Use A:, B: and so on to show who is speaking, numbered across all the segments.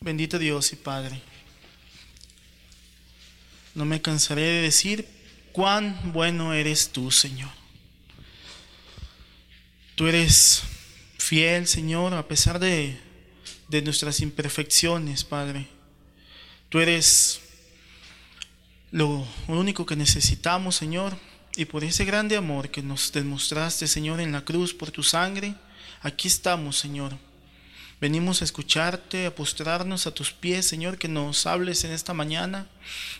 A: Bendito Dios y Padre. No me cansaré de decir cuán bueno eres tú, Señor. Tú eres fiel, Señor, a pesar de, de nuestras imperfecciones, Padre. Tú eres lo único que necesitamos, Señor, y por ese grande amor que nos demostraste, Señor, en la cruz, por tu sangre, aquí estamos, Señor Venimos a escucharte, a postrarnos a tus pies, Señor, que nos hables en esta mañana.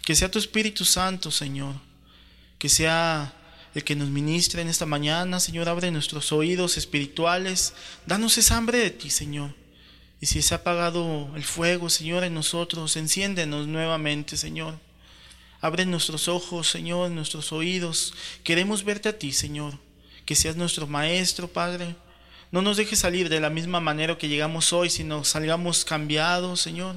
A: Que sea tu Espíritu Santo, Señor. Que sea el que nos ministre en esta mañana, Señor. Abre nuestros oídos espirituales. Danos esa hambre de ti, Señor. Y si se ha apagado el fuego, Señor, en nosotros, enciéndenos nuevamente, Señor. Abre nuestros ojos, Señor, nuestros oídos. Queremos verte a ti, Señor. Que seas nuestro Maestro, Padre no nos dejes salir de la misma manera que llegamos hoy, sino salgamos cambiados, Señor,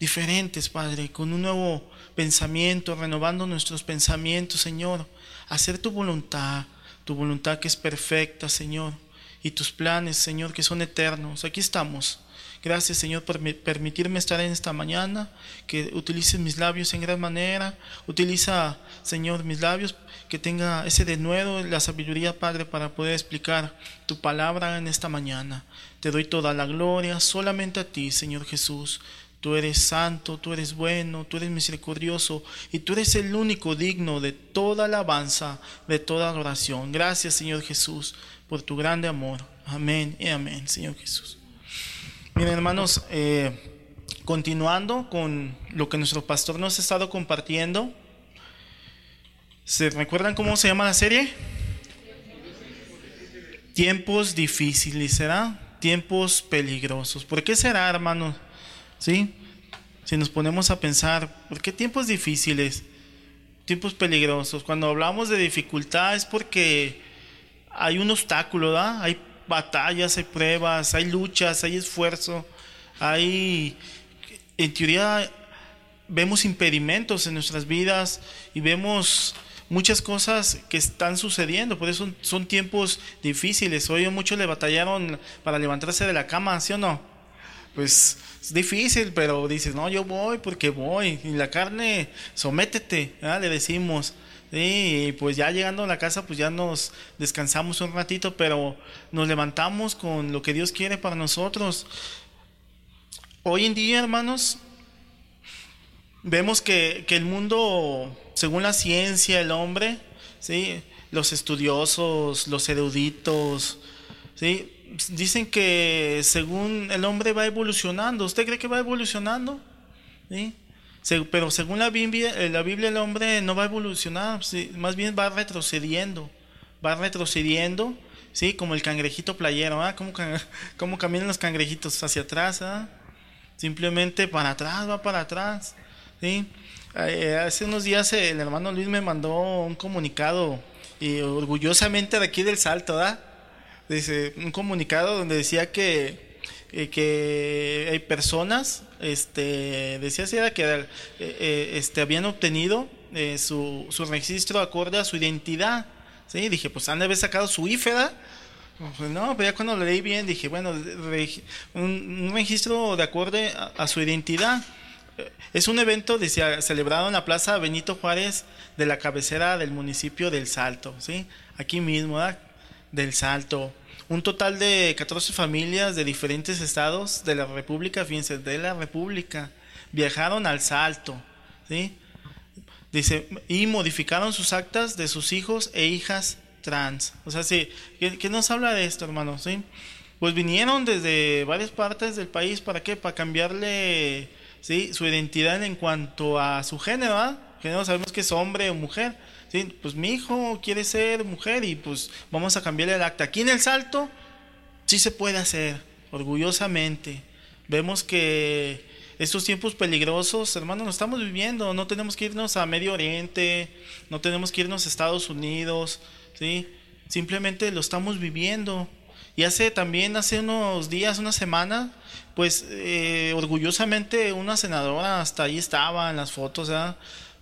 A: diferentes, Padre, con un nuevo pensamiento, renovando nuestros pensamientos, Señor. Hacer tu voluntad, tu voluntad que es perfecta, Señor, y tus planes, Señor, que son eternos. Aquí estamos Gracias, Señor, por permitirme estar en esta mañana, que utilices mis labios en gran manera. Utiliza, Señor, mis labios, que tenga ese denuedo, la sabiduría, Padre, para poder explicar tu palabra en esta mañana. Te doy toda la gloria solamente a ti, Señor Jesús. Tú eres santo, tú eres bueno, tú eres misericordioso y tú eres el único digno de toda alabanza, de toda adoración. Gracias, Señor Jesús, por tu grande amor. Amén y amén, Señor Jesús. Miren, hermanos, eh, continuando con lo que nuestro pastor nos ha estado compartiendo, ¿se recuerdan cómo se llama la serie? Tiempos difíciles, ¿será? Tiempos peligrosos. ¿Por qué será, hermanos? ¿Sí? Si nos ponemos a pensar, ¿por qué tiempos difíciles? Tiempos peligrosos. Cuando hablamos de dificultad es porque hay un obstáculo, ¿verdad? Hay batallas, hay pruebas, hay luchas, hay esfuerzo, hay, en teoría, vemos impedimentos en nuestras vidas y vemos muchas cosas que están sucediendo, por eso son, tiempos difíciles. Hoy muchos le batallaron para levantarse de la cama, ¿sí o no? Pues es difícil, pero dices, no, yo voy porque voy. Y la carne, sométete, le decimos. Y pues ya llegando a la casa, pues ya nos descansamos un ratito, pero nos levantamos con lo que Dios quiere para nosotros. Hoy en día, hermanos, vemos que, el mundo, según la ciencia, el hombre, ¿sí? los estudiosos, los eruditos, ¿sí? dicen que según el hombre va evolucionando. ¿Usted cree que va evolucionando? ¿Sí? pero según la Biblia, eh, la Biblia el hombre no va a evolucionar, más bien va retrocediendo, va retrocediendo, ¿sí? como el cangrejito playero, ¿ah? ¿Cómo, ¿Cómo, caminan los cangrejitos hacia atrás? ¿ah? Simplemente para atrás, va para atrás. ¿Sí? Eh, hace unos días el hermano Luis me mandó un comunicado y orgullosamente de aquí del Salto. Dice, un comunicado donde decía que eh, que hay personas, este, decía si era que eh, este, habían obtenido su, su, registro acorde a su identidad. ¿sí? Dije, pues han de haber sacado su IFE, pues no, pero ya cuando leí bien dije, bueno, un, registro de acorde a, su identidad. Es un evento decía, celebrado en la Plaza Benito Juárez de la cabecera del municipio del Salto, ¿sí? Aquí mismo, Del Salto un total de 14 familias de diferentes estados de la República, fíjense, de la República, viajaron al Salto, ¿sí? Dice, y modificaron sus actas de sus hijos e hijas trans. O sea, sí, ¿qué, nos habla de esto, hermano? ¿Sí? Pues vinieron desde varias partes del país, ¿para qué? Para cambiarle ¿sí? su identidad en cuanto a su género, ¿ah? no sabemos que es hombre o mujer pues mi hijo quiere ser mujer y pues vamos a cambiarle el acta. Aquí en el Salto sí se puede hacer, orgullosamente. Vemos que estos tiempos peligrosos, hermanos, nos estamos viviendo. No tenemos que irnos a Medio Oriente, no tenemos que irnos a Estados Unidos, ¿sí? Simplemente lo estamos viviendo. Y hace también, hace unos días, una semana, pues eh, orgullosamente una senadora hasta ahí estaba en las fotos.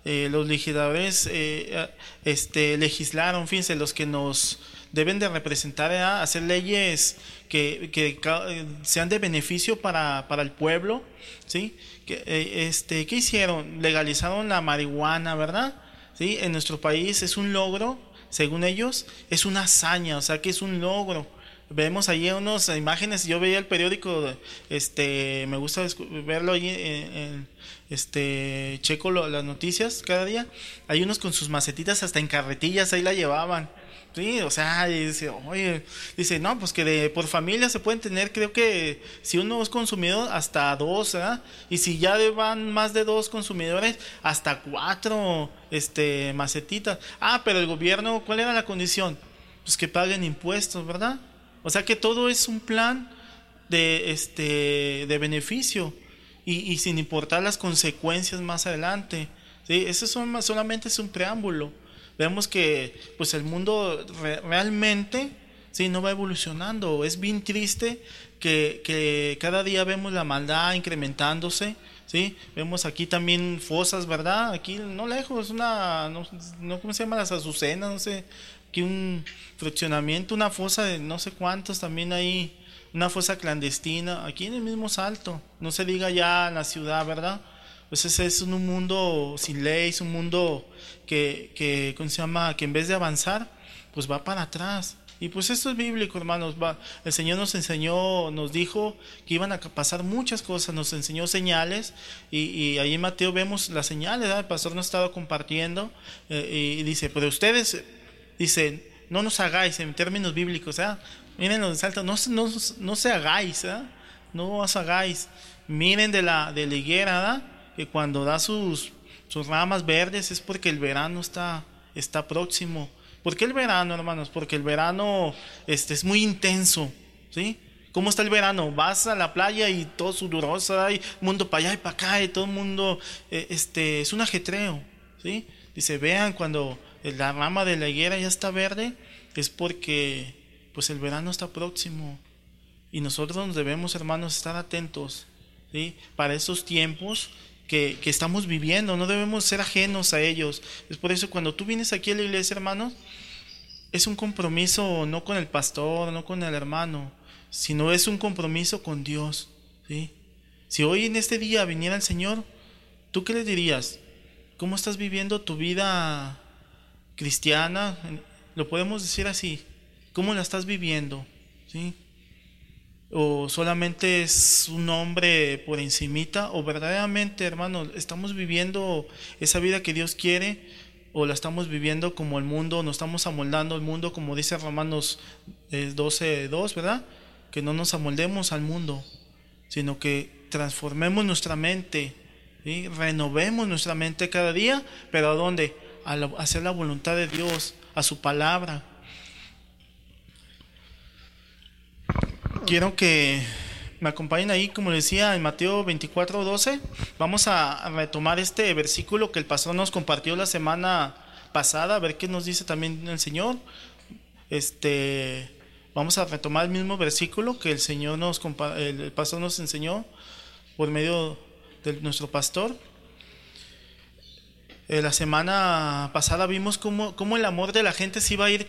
A: Eh, los legisladores eh, este, legislaron, fíjense, los que nos deben de representar, hacer leyes que, que, sean de beneficio para, para el pueblo, ¿sí? Que, eh, este, ¿Qué hicieron? Legalizaron la marihuana, ¿verdad? ¿Sí? En nuestro país es un logro, según ellos, es una hazaña, o sea que es un logro. Vemos ahí unas imágenes, yo veía el periódico, este, me gusta verlo ahí en, este, checo las noticias cada día, hay unos con sus macetitas hasta en carretillas, ahí la llevaban. Sí, o sea, dice, oye, dice, no, pues que de, por familia se pueden tener, creo que si uno es consumidor, hasta dos, ¿verdad? Y si ya van más de dos consumidores, hasta cuatro, este, macetitas. Ah, pero el gobierno, ¿cuál era la condición? Pues que paguen impuestos, ¿verdad? O sea que todo es un plan de, este, de beneficio y, sin importar las consecuencias más adelante. ¿sí? Eso son, solamente es un preámbulo vemos que pues el mundo realmente sí, no va evolucionando. Es bien triste que, que, cada día vemos la maldad incrementándose. ¿sí? Vemos aquí también fosas, ¿verdad? Aquí no lejos, una, no, no ¿cómo se llama? Las azucenas, no sé. Aquí un fraccionamiento, una fosa de no sé cuántos también ahí. Una fosa clandestina, aquí en el mismo salto. No se diga ya en la ciudad, ¿verdad? Pues ese es un mundo sin ley, es un mundo que, que, ¿cómo se llama? Que en vez de avanzar, pues va para atrás. Y pues esto es bíblico, hermanos. El Señor nos enseñó, nos dijo que iban a pasar muchas cosas, nos enseñó señales. Y, y ahí en Mateo vemos las señales, el pastor nos ha estado compartiendo. Eh, y dice, pero ustedes, dice, no nos hagáis en términos bíblicos, ¿eh? miren los saltos, no, no, no se hagáis, ¿eh? no os hagáis. Miren de la, de la higuera, ¿verdad? que cuando da sus, sus ramas verdes es porque el verano está, está próximo. ¿Por qué el verano, hermanos? Porque el verano este, es muy intenso, ¿sí? ¿Cómo está el verano? Vas a la playa y todo sudoroso, hay mundo para allá y para acá, y todo el mundo, eh, este, es un ajetreo, ¿sí? Dice, vean, cuando la rama de la higuera ya está verde, es porque, pues, el verano está próximo. Y nosotros nos debemos, hermanos, estar atentos. Para esos tiempos que, estamos viviendo, no debemos ser ajenos a ellos. Es por eso cuando tú vienes aquí a la iglesia, hermanos, es un compromiso no con el pastor, no con el hermano, sino es un compromiso con Dios. ¿sí? Si hoy en este día viniera el Señor, ¿tú qué le dirías? ¿Cómo estás viviendo tu vida cristiana? Lo podemos decir así. ¿Cómo la estás viviendo? ¿Sí? o solamente es un hombre por encimita o verdaderamente hermano estamos viviendo esa vida que Dios quiere o la estamos viviendo como el mundo nos estamos amoldando el mundo como dice Romanos 12 2 verdad que no nos amoldemos al mundo sino que transformemos nuestra mente renovemos nuestra mente cada día pero a dónde a hacer la voluntad de Dios a su palabra quiero que me acompañen ahí, como decía, en Mateo 24, 12. Vamos a retomar este versículo que el pastor nos compartió la semana pasada, a ver qué nos dice también el Señor. Este, vamos a retomar el mismo versículo que el Señor nos, el pastor nos enseñó por medio de nuestro pastor. Eh, la semana pasada vimos cómo, cómo el amor de la gente se iba a ir,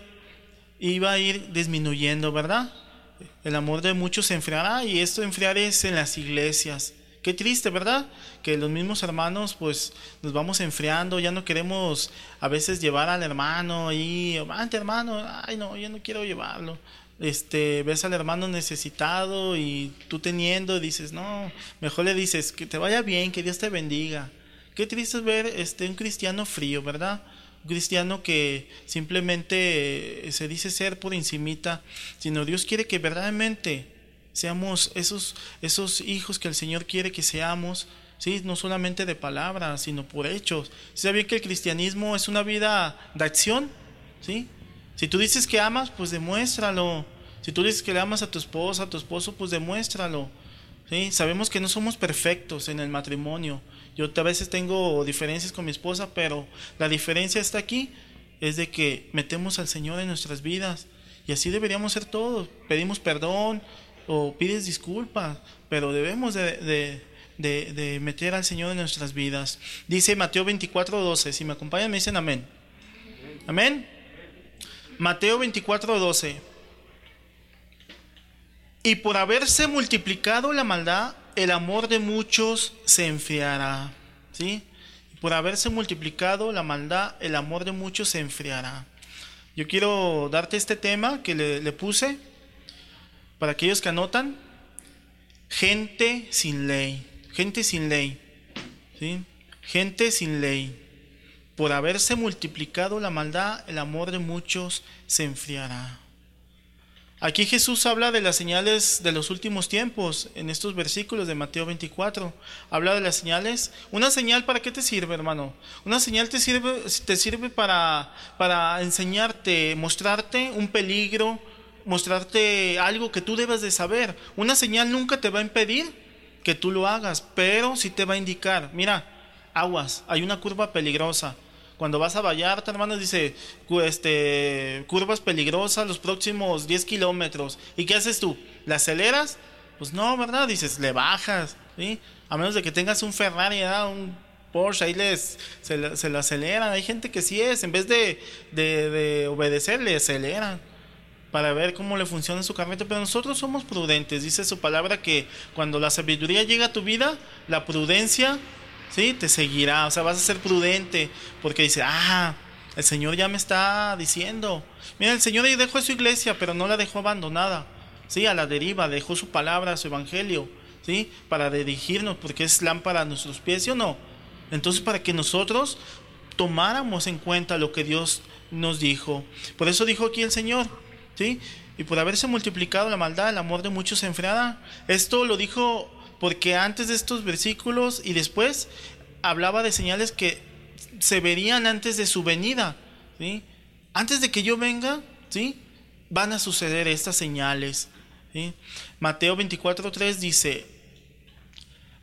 A: iba a ir disminuyendo, ¿verdad? el amor de muchos se enfriará y esto enfriar es en las iglesias. Qué triste, ¿verdad? Que los mismos hermanos pues nos vamos enfriando, ya no queremos a veces llevar al hermano ahí, ante hermano, ay no, yo no quiero llevarlo. Este, ves al hermano necesitado y tú teniendo dices, no, mejor le dices que te vaya bien, que Dios te bendiga. Qué triste es ver este un cristiano frío, ¿verdad? un cristiano que simplemente se dice ser por encimita, sino Dios quiere que verdaderamente seamos esos, esos hijos que el Señor quiere que seamos, ¿sí? no solamente de palabras, sino por hechos. ¿Sabía que el cristianismo es una vida de acción? ¿sí? Si tú dices que amas, pues demuéstralo. Si tú dices que le amas a tu esposa, a tu esposo, pues demuéstralo. Sabemos que no somos perfectos en el matrimonio, yo a veces tengo diferencias con mi esposa, pero la diferencia está aquí, es de que metemos al Señor en nuestras vidas. Y así deberíamos ser todos. Pedimos perdón o pides disculpas, pero debemos de, meter al Señor en nuestras vidas. Dice Mateo 24, 12. Si me acompañan, me dicen amén. Amén. Mateo 24, 12. Y por haberse multiplicado la maldad, el amor de muchos se enfriará. ¿Sí? Por haberse multiplicado la maldad, el amor de muchos se enfriará. Yo quiero darte este tema que le, puse para aquellos que anotan. Gente sin ley. Gente sin ley. ¿Sí? Gente sin ley. Por haberse multiplicado la maldad, el amor de muchos se enfriará. Aquí Jesús habla de las señales de los últimos tiempos, en estos versículos de Mateo 24. Habla de las señales. Una señal para qué te sirve, hermano? Una señal te sirve, te sirve para, para enseñarte, mostrarte un peligro, mostrarte algo que tú debes de saber. Una señal nunca te va a impedir que tú lo hagas, pero sí te va a indicar, mira, aguas, hay una curva peligrosa. Cuando vas a Vallarta, hermanos, dice, este, curvas peligrosas los próximos 10 kilómetros. ¿Y qué haces tú? ¿La aceleras? Pues no, ¿verdad? Dices, le bajas, ¿sí? A menos de que tengas un Ferrari, un Porsche, ahí les, se, lo aceleran. Hay gente que sí es, en vez de, de, de obedecer, le aceleran para ver cómo le funciona su carrete, pero nosotros somos prudentes. Dice su palabra que cuando la sabiduría llega a tu vida, la prudencia ¿sí? Te seguirá, o sea, vas a ser prudente, porque dice, ah, el Señor ya me está diciendo. Mira, el Señor ahí dejó su iglesia, pero no la dejó abandonada, ¿sí? A la deriva, dejó su palabra, su evangelio, ¿sí? Para dirigirnos, porque es lámpara a nuestros pies, ¿sí o no? Entonces, para que nosotros tomáramos en cuenta lo que Dios nos dijo. Por eso dijo aquí el Señor, ¿sí? Y por haberse multiplicado la maldad, el amor de muchos se enfriará. Esto lo dijo porque antes de estos versículos y después hablaba de señales que se verían antes de su venida. ¿sí? Antes de que yo venga, ¿sí? van a suceder estas señales. ¿sí? Mateo 24.3 dice,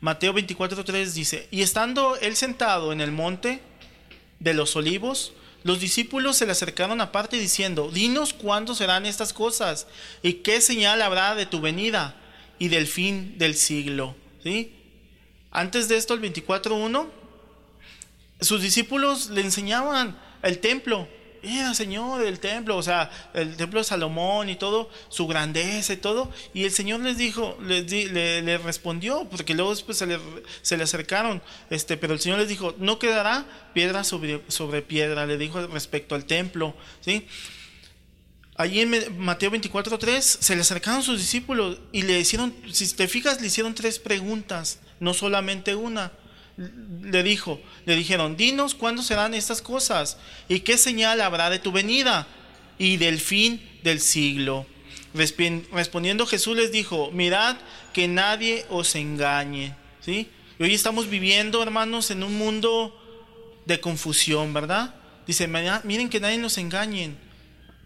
A: Mateo 24.3 dice, y estando él sentado en el monte de los olivos, los discípulos se le acercaron aparte diciendo, dinos cuándo serán estas cosas y qué señal habrá de tu venida y del fin del siglo. ¿sí? Antes de esto, el 24.1, sus discípulos le enseñaban el templo. Mira, Señor, el templo, o sea, el templo de Salomón y todo, su grandeza y todo. Y el Señor les dijo, les le, respondió, porque luego después se le, se le, acercaron, este, pero el Señor les dijo, no quedará piedra sobre, sobre piedra, le dijo respecto al templo, ¿sí? Allí en Mateo 24:3 se le acercaron sus discípulos y le hicieron, si te fijas, le hicieron tres preguntas, no solamente una. Le dijo, le dijeron, dinos cuándo serán estas cosas y qué señal habrá de tu venida y del fin del siglo. Respondiendo Jesús les dijo, mirad que nadie os engañe. ¿Sí? hoy estamos viviendo, hermanos, en un mundo de confusión, ¿verdad? Dice, miren que nadie nos engañe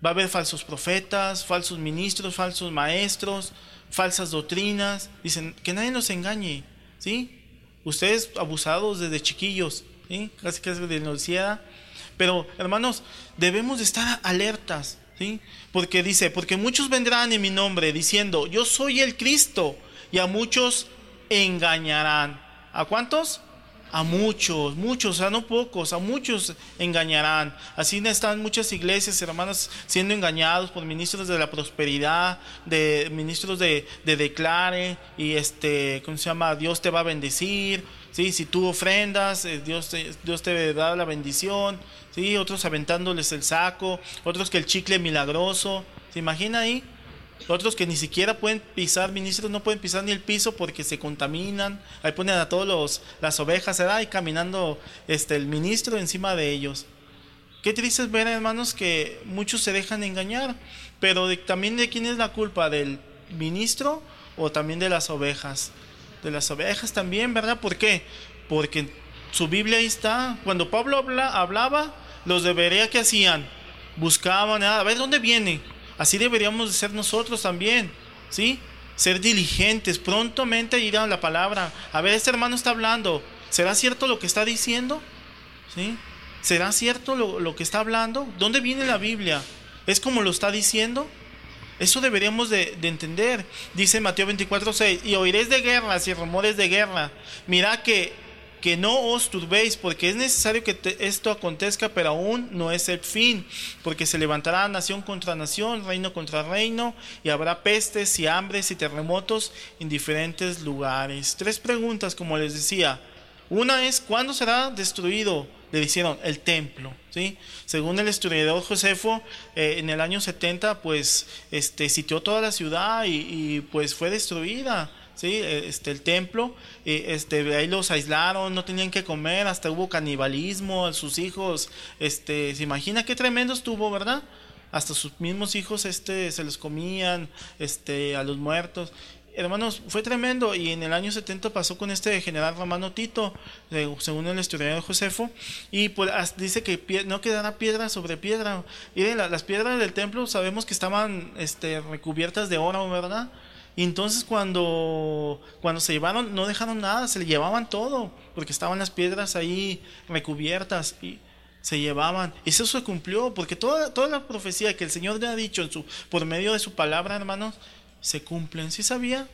A: Va a haber falsos profetas, falsos ministros, falsos maestros, falsas doctrinas. Dicen que nadie nos engañe, ¿sí? Ustedes abusados desde chiquillos, ¿sí? Casi casi de decía. Pero, hermanos, debemos de estar alertas, ¿sí? Porque dice, porque muchos vendrán en mi nombre diciendo, yo soy el Cristo, y a muchos engañarán. ¿A cuántos? A muchos, muchos, a no pocos, a muchos engañarán. Así están muchas iglesias, hermanos, siendo engañados por ministros de la prosperidad, de ministros de, declare y este, ¿cómo se llama? Dios te va a bendecir. ¿sí? Si tú ofrendas, eh, Dios te, Dios te da la bendición. ¿sí? Otros aventándoles el saco, otros que el chicle milagroso. ¿Se imagina ahí? Otros que ni siquiera pueden pisar, ministros no pueden pisar ni el piso porque se contaminan. Ahí ponen a todos las ovejas, ¿verdad? Y caminando este, el ministro encima de ellos. Qué triste es ver, hermanos, que muchos se dejan engañar. Pero también de quién es la culpa, del ministro o también de las ovejas. De las ovejas también, ¿verdad? ¿Por qué? Porque su Biblia ahí está. Cuando Pablo hablaba, los debería que hacían. Buscaban, a ver dónde viene Así deberíamos de ser nosotros también, ¿sí? Ser diligentes, prontamente ir a la palabra. A ver, este hermano está hablando. ¿Será cierto lo que está diciendo? ¿Sí? ¿Será cierto lo, que está hablando? ¿Dónde viene la Biblia? ¿Es como lo está diciendo? Eso deberíamos de, entender. Dice Mateo 24, 6, y oiréis de guerras y rumores de guerra. Mira que, que no os turbéis, porque es necesario que esto acontezca, pero aún no es el fin, porque se levantará nación contra nación, reino contra reino, y habrá pestes y hambres y terremotos en diferentes lugares. Tres preguntas, como les decía. Una es, ¿cuándo será destruido? Le dijeron, el templo. ¿sí? Según el historiador Josefo, eh, en el año 70, pues, este, sitió toda la ciudad y, pues fue destruida. ¿Sí? Este, el templo, este, ahí los aislaron, no tenían que comer, hasta hubo canibalismo, sus hijos, este, se imagina qué tremendo estuvo, ¿verdad? Hasta sus mismos hijos este, se los comían este, a los muertos hermanos, fue tremendo y en el año 70 pasó con este general Romano Tito, según el historiador Josefo, y pues dice que no quedará piedra sobre piedra. Y de las piedras del templo sabemos que estaban este, recubiertas de oro, ¿verdad? Y entonces cuando, cuando se llevaron, no dejaron nada, se le llevaban todo, porque estaban las piedras ahí recubiertas y se llevaban. Y eso se cumplió, porque toda, toda la profecía que el Señor le ha dicho en su, por medio de su palabra, hermanos, se cumplen. Si sabía?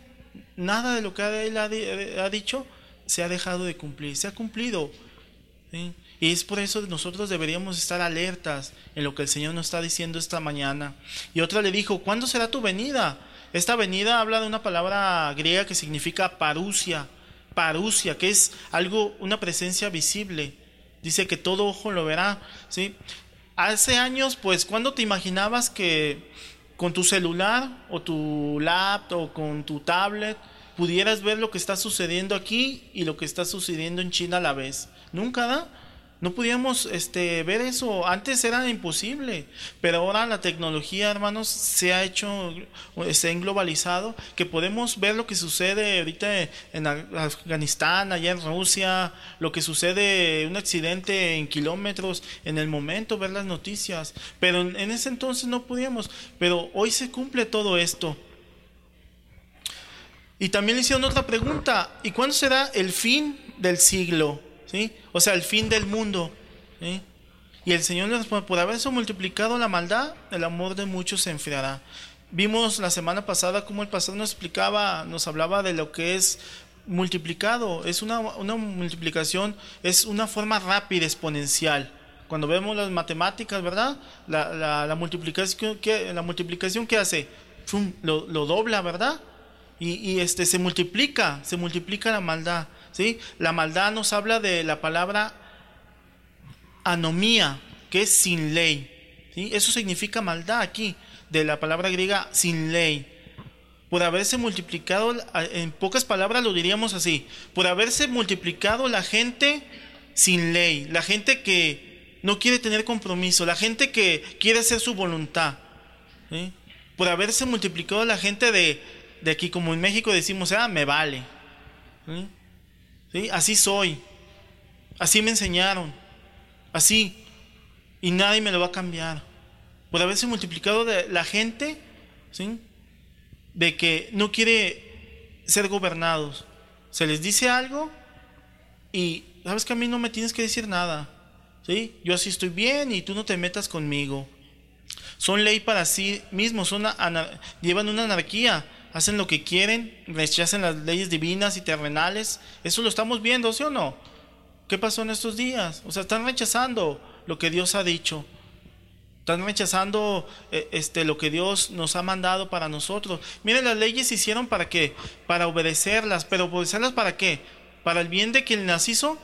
A: Nada de lo que él ha, dicho se ha dejado de cumplir, se ha cumplido. Y es por eso que nosotros deberíamos estar alertas en lo que el Señor nos está diciendo esta mañana. Y otra le dijo, ¿cuándo será tu venida? Esta venida habla de una palabra griega que significa parusia, parusia, que es algo, una presencia visible. Dice que todo ojo lo verá, ¿sí? Hace años, pues, ¿cuándo te imaginabas que con tu celular o tu laptop o con tu tablet pudieras ver lo que está sucediendo aquí y lo que está sucediendo en China a la vez. Nunca da. No podíamos este, ver eso. Antes era imposible, pero ahora la tecnología, hermanos, se ha hecho, se ha globalizado, que podemos ver lo que sucede ahorita en Afganistán, allá en Rusia, lo que sucede, un accidente en kilómetros, en el momento, ver las noticias. Pero en ese entonces no podíamos. Pero hoy se cumple todo esto. Y también le hicieron otra pregunta, ¿y cuándo será el fin del siglo? O sea, el fin del mundo. Y el Señor por haberse multiplicado la maldad, el amor de muchos se enfriará. Vimos la semana pasada cómo el pastor nos explicaba, nos hablaba de lo que es multiplicado. Es una, multiplicación, es una forma rápida, exponencial. Cuando vemos las matemáticas, ¿verdad? La, multiplicación, que, la multiplicación hace, lo, dobla, ¿verdad? Y, y, este, se multiplica, se multiplica la maldad. ¿Sí? La maldad nos habla de la palabra anomía, que es sin ley. ¿sí? Eso significa maldad aquí, de la palabra griega sin ley. Por haberse multiplicado, en pocas palabras lo diríamos así, por haberse multiplicado la gente sin ley, la gente que no quiere tener compromiso, la gente que quiere hacer su voluntad. Por haberse multiplicado la gente de, de aquí, como en México decimos, ah, me vale. Así soy. Así me enseñaron. Así. Y nadie me lo va a cambiar. Por haberse multiplicado de la gente, ¿sí? De que no quiere ser gobernados. Se les dice algo y sabes que a mí no me tienes que decir nada. ¿Sí? Yo así estoy bien y tú no te metas conmigo. Son ley para sí mismos, son llevan una anarquía hacen lo que quieren, rechazan las leyes divinas y terrenales. Eso lo estamos viendo, ¿sí o no? ¿Qué pasó en estos días? O sea, están rechazando lo que Dios ha dicho. Están rechazando eh, este, lo que Dios nos ha mandado para nosotros. Miren, las leyes se hicieron para qué? Para obedecerlas. ¿Pero obedecerlas para qué? ¿Para el bien de quien las hizo?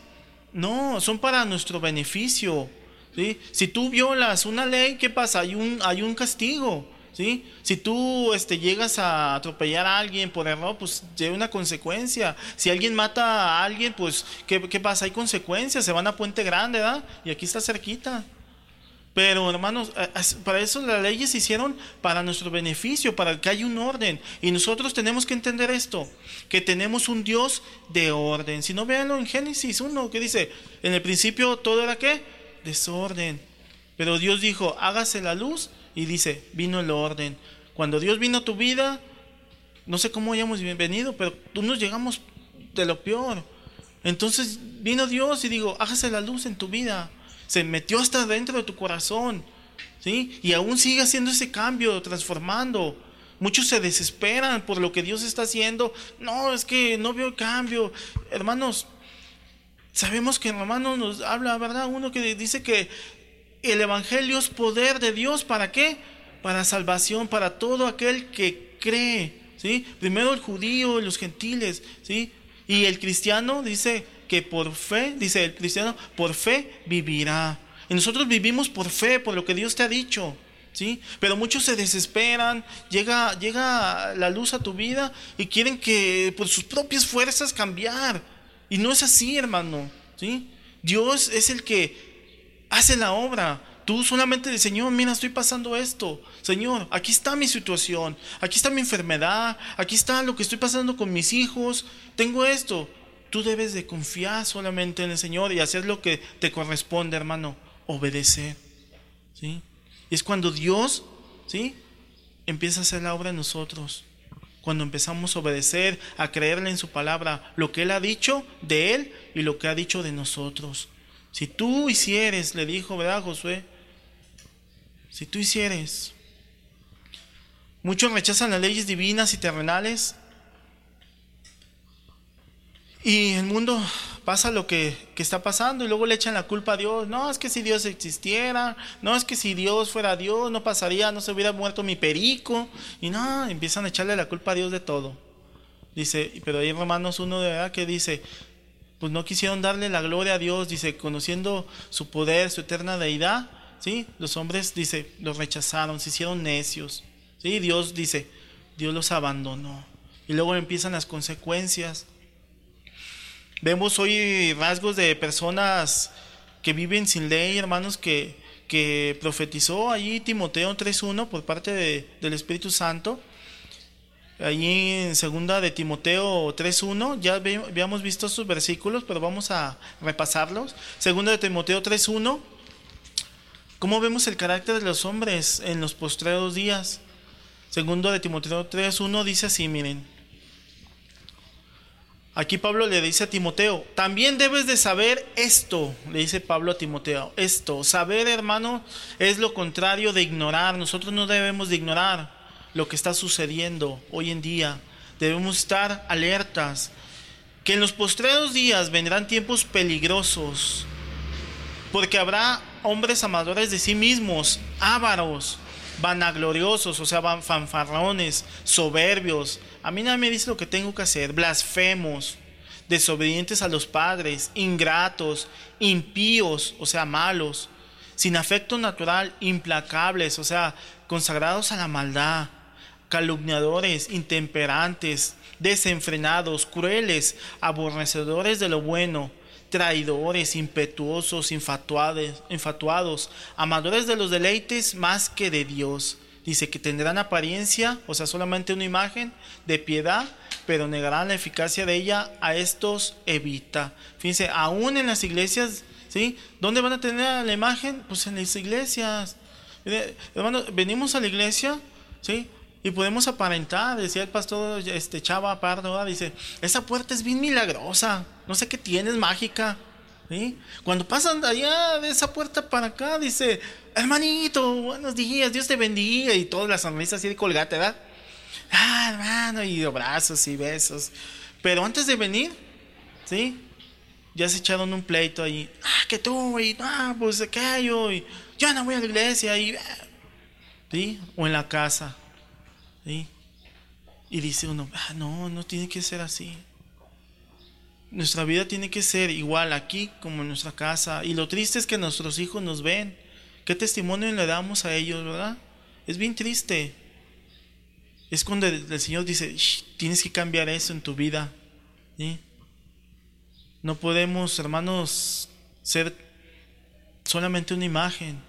A: No, son para nuestro beneficio. ¿sí? Si tú violas una ley, ¿qué pasa? Hay un, hay un castigo. ¿Sí? Si tú este, llegas a atropellar a alguien por error, pues tiene una consecuencia. Si alguien mata a alguien, pues, ¿qué, pasa? Hay consecuencias, se van a Puente Grande, ¿verdad? Y aquí está cerquita. Pero hermanos, para eso las leyes se hicieron para nuestro beneficio, para que haya un orden. Y nosotros tenemos que entender esto, que tenemos un Dios de orden. Si no, véanlo en Génesis 1, que dice, en el principio todo era qué? Desorden. Pero Dios dijo, hágase la luz y dice, vino el orden. Cuando Dios vino a tu vida, no sé cómo hayamos venido, pero tú nos llegamos de lo peor. Entonces vino Dios y digo, hágase la luz en tu vida. Se metió hasta dentro de tu corazón. ¿sí? Y aún sigue haciendo ese cambio, transformando. Muchos se desesperan por lo que Dios está haciendo. No, es que no veo cambio. Hermanos, Sabemos que en Romanos nos habla, ¿verdad? Uno que dice que el Evangelio es poder de Dios, ¿para qué? Para salvación, para todo aquel que cree, ¿sí? Primero el judío, los gentiles, ¿sí? Y el cristiano dice que por fe, dice el cristiano, por fe vivirá. Y nosotros vivimos por fe, por lo que Dios te ha dicho. ¿Sí? Pero muchos se desesperan, llega, llega la luz a tu vida y quieren que por sus propias fuerzas cambiar. Y no es así, hermano. ¿sí? Dios es el que hace la obra. Tú solamente dices, Señor, mira, estoy pasando esto. Señor, aquí está mi situación, aquí está mi enfermedad, aquí está lo que estoy pasando con mis hijos, tengo esto. Tú debes de confiar solamente en el Señor y hacer lo que te corresponde, hermano, obedecer. ¿Sí? Y es cuando Dios, ¿sí? Empieza a hacer la obra en nosotros. Cuando empezamos a obedecer, a creerle en su palabra, lo que Él ha dicho de Él y lo que ha dicho de nosotros. Si tú hicieres, le dijo, ¿verdad, Josué? Si tú hicieres. Muchos rechazan las leyes divinas y terrenales y el mundo pasa lo que, está pasando y luego le echan la culpa a Dios. No, es que si Dios existiera, no, es que si Dios fuera Dios, no pasaría, no se hubiera muerto mi perico. Y no, empiezan a echarle la culpa a Dios de todo. Dice, pero hay en Romanos uno de verdad que dice, pues no quisieron darle la gloria a Dios, dice, conociendo su poder, su eterna deidad, ¿sí? Los hombres, dice, los rechazaron, se hicieron necios. ¿sí? Dios dice, Dios los abandonó. Y luego empiezan las consecuencias. Vemos hoy rasgos de personas que viven sin ley, hermanos, que, que profetizó allí Timoteo 3.1 por parte del Espíritu Santo. Allí en segunda de Timoteo 3.1, ya habíamos visto estos versículos, pero vamos a repasarlos. Segunda de Timoteo 3.1, ¿cómo vemos el carácter de los hombres en los postreros días? Segundo de Timoteo 3.1 dice así, miren. Aquí Pablo le dice a Timoteo, también debes de saber esto, le dice Pablo a Timoteo, esto, saber hermano es lo contrario de ignorar, nosotros no debemos de ignorar lo que está sucediendo hoy en día, debemos estar alertas, que en los postreros días vendrán tiempos peligrosos, porque habrá hombres amadores de sí mismos, ávaros, vanagloriosos, o sea, fanfarrones, soberbios, a mí nadie me dice lo que tengo que hacer. Blasfemos, desobedientes a los padres, ingratos, impíos, o sea, malos, sin afecto natural, implacables, o sea, consagrados a la maldad, calumniadores, intemperantes, desenfrenados, crueles, aborrecedores de lo bueno, traidores, impetuosos, infatuados, amadores de los deleites más que de Dios Dice que tendrán apariencia, o sea, solamente una imagen de piedad, pero negarán la eficacia de ella. A estos evita. Fíjense, aún en las iglesias, ¿sí? ¿Dónde van a tener la imagen? Pues en las iglesias. Hermano, venimos a la iglesia, ¿sí? Y podemos aparentar, decía el pastor este, Chava Pardo, dice, esa puerta es bien milagrosa, no sé qué tiene, es mágica. Cuando pasan de allá de esa puerta para acá, dice, hermanito, buenos días, Dios te bendiga, y todas las sonrisas así de colgate. Ah, hermano, y abrazos y besos. Pero antes de venir, ¿sí? Ya se echaron un pleito ahí. Ah, que tú, y ah, pues aquello, y yo no voy a la iglesia, y. ¿Sí? O en la casa, Y dice uno, ah, no, no tiene que ser así. Nuestra vida tiene que ser igual aquí como en nuestra casa. Y lo triste es que nuestros hijos nos ven. ¿Qué testimonio le damos a ellos, verdad? Es bien triste. Es cuando el, Señor dice, tienes que cambiar eso en tu vida. No podemos, hermanos, ser solamente una imagen.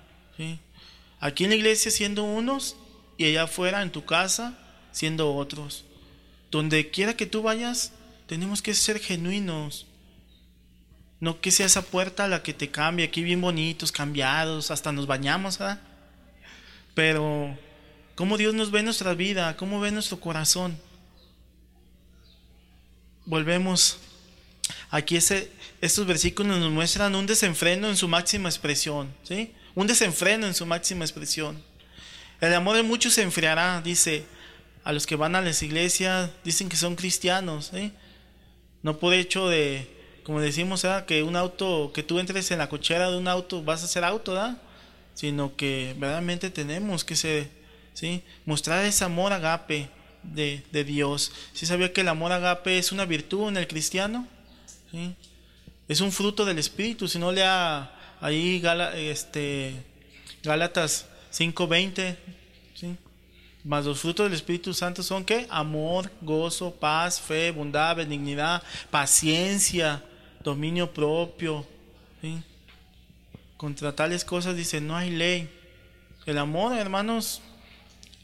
A: Aquí en la iglesia siendo unos y allá afuera en tu casa siendo otros. Donde quiera que tú vayas, tenemos que ser genuinos. No que sea esa puerta la que te cambie, aquí bien bonitos, cambiados, hasta nos bañamos. Pero, ¿cómo Dios nos ve nuestra vida? ¿Cómo ve nuestro corazón? Volvemos. Aquí ese, estos versículos nos muestran un desenfreno en su máxima expresión, ¿sí? Un desenfreno en su máxima expresión. El amor de muchos se enfriará, dice, a los que van a las iglesias, dicen que son cristianos, ¿sí? No por hecho de como decimos, que un auto, que tú entres en la cochera de un auto, vas a ser auto, ¿verdad? Sino que verdaderamente tenemos que ser, ¿sí? Mostrar ese amor agape de, de Dios. ¿Sí sabía que el amor agape es una virtud en el cristiano? Es un fruto del Espíritu, si no lea ahí este, Gálatas 5.20, ¿sí? Más los frutos del Espíritu Santo son que amor, gozo, paz, fe, bondad, benignidad, paciencia, dominio propio. Contra tales cosas dice, no hay ley. El amor, hermanos,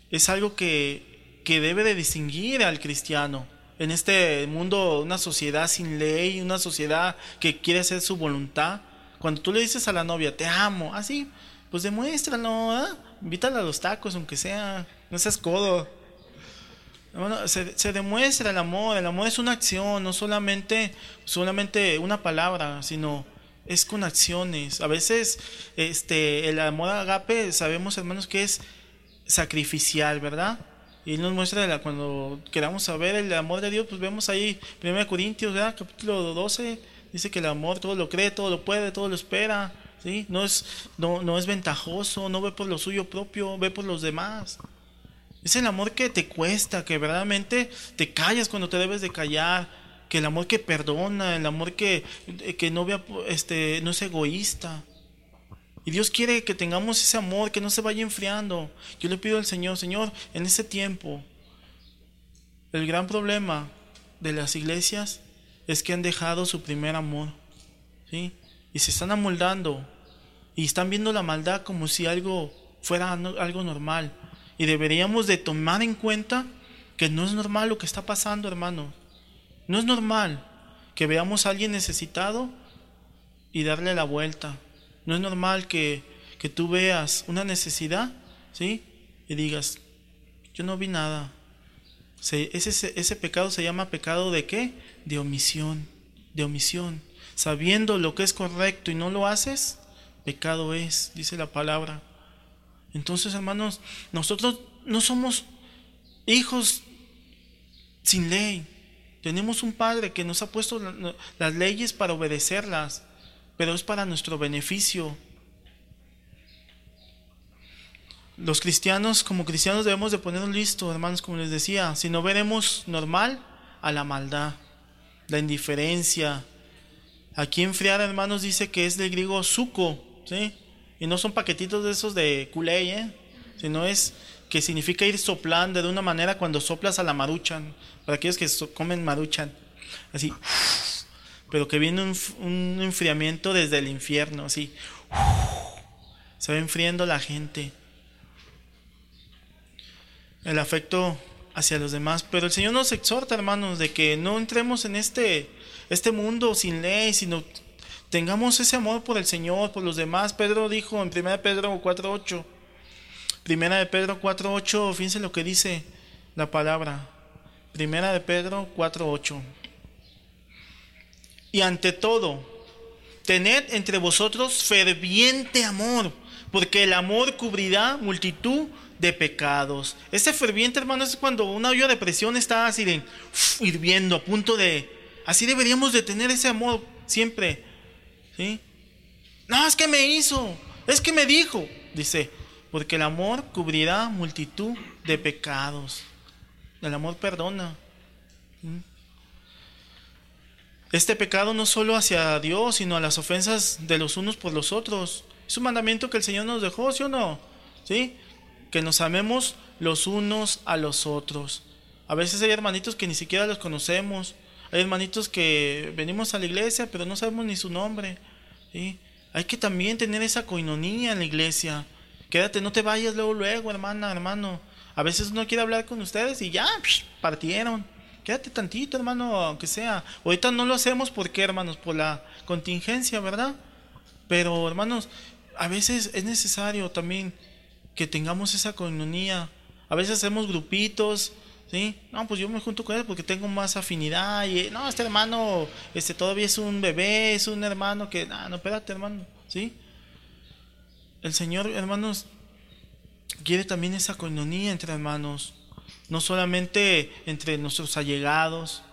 A: es algo que, que debe de distinguir al cristiano. En este mundo, una sociedad sin ley, una sociedad que quiere hacer su voluntad. Cuando tú le dices a la novia, te amo, así, pues demuéstralo, ¿eh? invítala a los tacos, aunque sea, no seas codo. Se, demuestra el amor, el amor es una acción, no solamente, solamente una palabra, sino es con acciones. A veces este, el amor agape sabemos hermanos que es sacrificial, ¿verdad? Y nos muestra cuando queramos saber el amor de Dios, pues vemos ahí 1 Corintios, capítulo 12, dice que el amor todo lo cree, todo lo puede, todo lo espera, ¿sí? No es, no, no es ventajoso, no ve por lo suyo propio, ve por los demás. Es el amor que te cuesta, que verdaderamente te callas cuando te debes de callar, que el amor que perdona, el amor que, que no, vea, este, no es egoísta. Y Dios quiere que tengamos ese amor, que no se vaya enfriando. Yo le pido al Señor, Señor, en ese tiempo, el gran problema de las iglesias es que han dejado su primer amor. ¿sí? Y se están amoldando. Y están viendo la maldad como si algo fuera algo normal. Y deberíamos de tomar en cuenta que no es normal lo que está pasando, hermano. No es normal que veamos a alguien necesitado y darle la vuelta. No es normal que, que tú veas una necesidad, ¿sí? Y digas, yo no vi nada. ese, ese pecado se llama pecado de qué? De omisión, de omisión. Sabiendo lo que es correcto y no lo haces, pecado es, dice la palabra. Entonces, hermanos, nosotros no somos hijos sin ley. Tenemos un Padre que nos ha puesto las leyes para obedecerlas, pero es para nuestro beneficio. Los cristianos, como cristianos, debemos de poner un listo, hermanos, como les decía, si no veremos normal a la maldad, la indiferencia. Aquí enfriar, hermanos, dice que es del griego suco, ¿sí? Y no son paquetitos de esos de culé, ¿eh? Sino es que significa ir soplando de una manera cuando soplas a la maruchan. Para aquellos que comen maruchan. Así. Pero que viene un, enfriamiento desde el infierno, así. Se va enfriando la gente. El afecto hacia los demás. Pero el Señor nos exhorta, hermanos, de que no entremos en este, este mundo sin ley, sino Tengamos ese amor por el Señor, por los demás. Pedro dijo en 1 Pedro 4.8. Primera de Pedro 4.8, fíjense lo que dice la palabra. Primera de Pedro 4.8. Y ante todo, tened entre vosotros ferviente amor, porque el amor cubrirá multitud de pecados. Ese ferviente, hermano, es cuando una olla de presión está así de hirviendo, a punto de... Así deberíamos de tener ese amor siempre ¿Sí? No, es que me hizo, es que me dijo, dice, porque el amor cubrirá multitud de pecados. El amor perdona. Este pecado no solo hacia Dios, sino a las ofensas de los unos por los otros. Es un mandamiento que el Señor nos dejó, ¿sí o no? ¿Sí? Que nos amemos los unos a los otros. A veces hay hermanitos que ni siquiera los conocemos. Hay hermanitos que venimos a la iglesia, pero no sabemos ni su nombre. Hay que también tener esa coinonía en la iglesia. Quédate, no te vayas luego, luego, hermana, hermano. A veces uno quiere hablar con ustedes y ya, partieron. Quédate tantito, hermano, aunque sea. Ahorita no lo hacemos porque, hermanos, por la contingencia, ¿verdad? Pero, hermanos, a veces es necesario también que tengamos esa coinonía. A veces hacemos grupitos, ¿sí? No, pues yo me junto con él porque tengo más afinidad y no, este hermano este todavía es un bebé, es un hermano que, no, no, espérate, hermano, ¿sí? El Señor, hermanos, quiere también esa coinonía entre hermanos, no solamente entre nuestros allegados.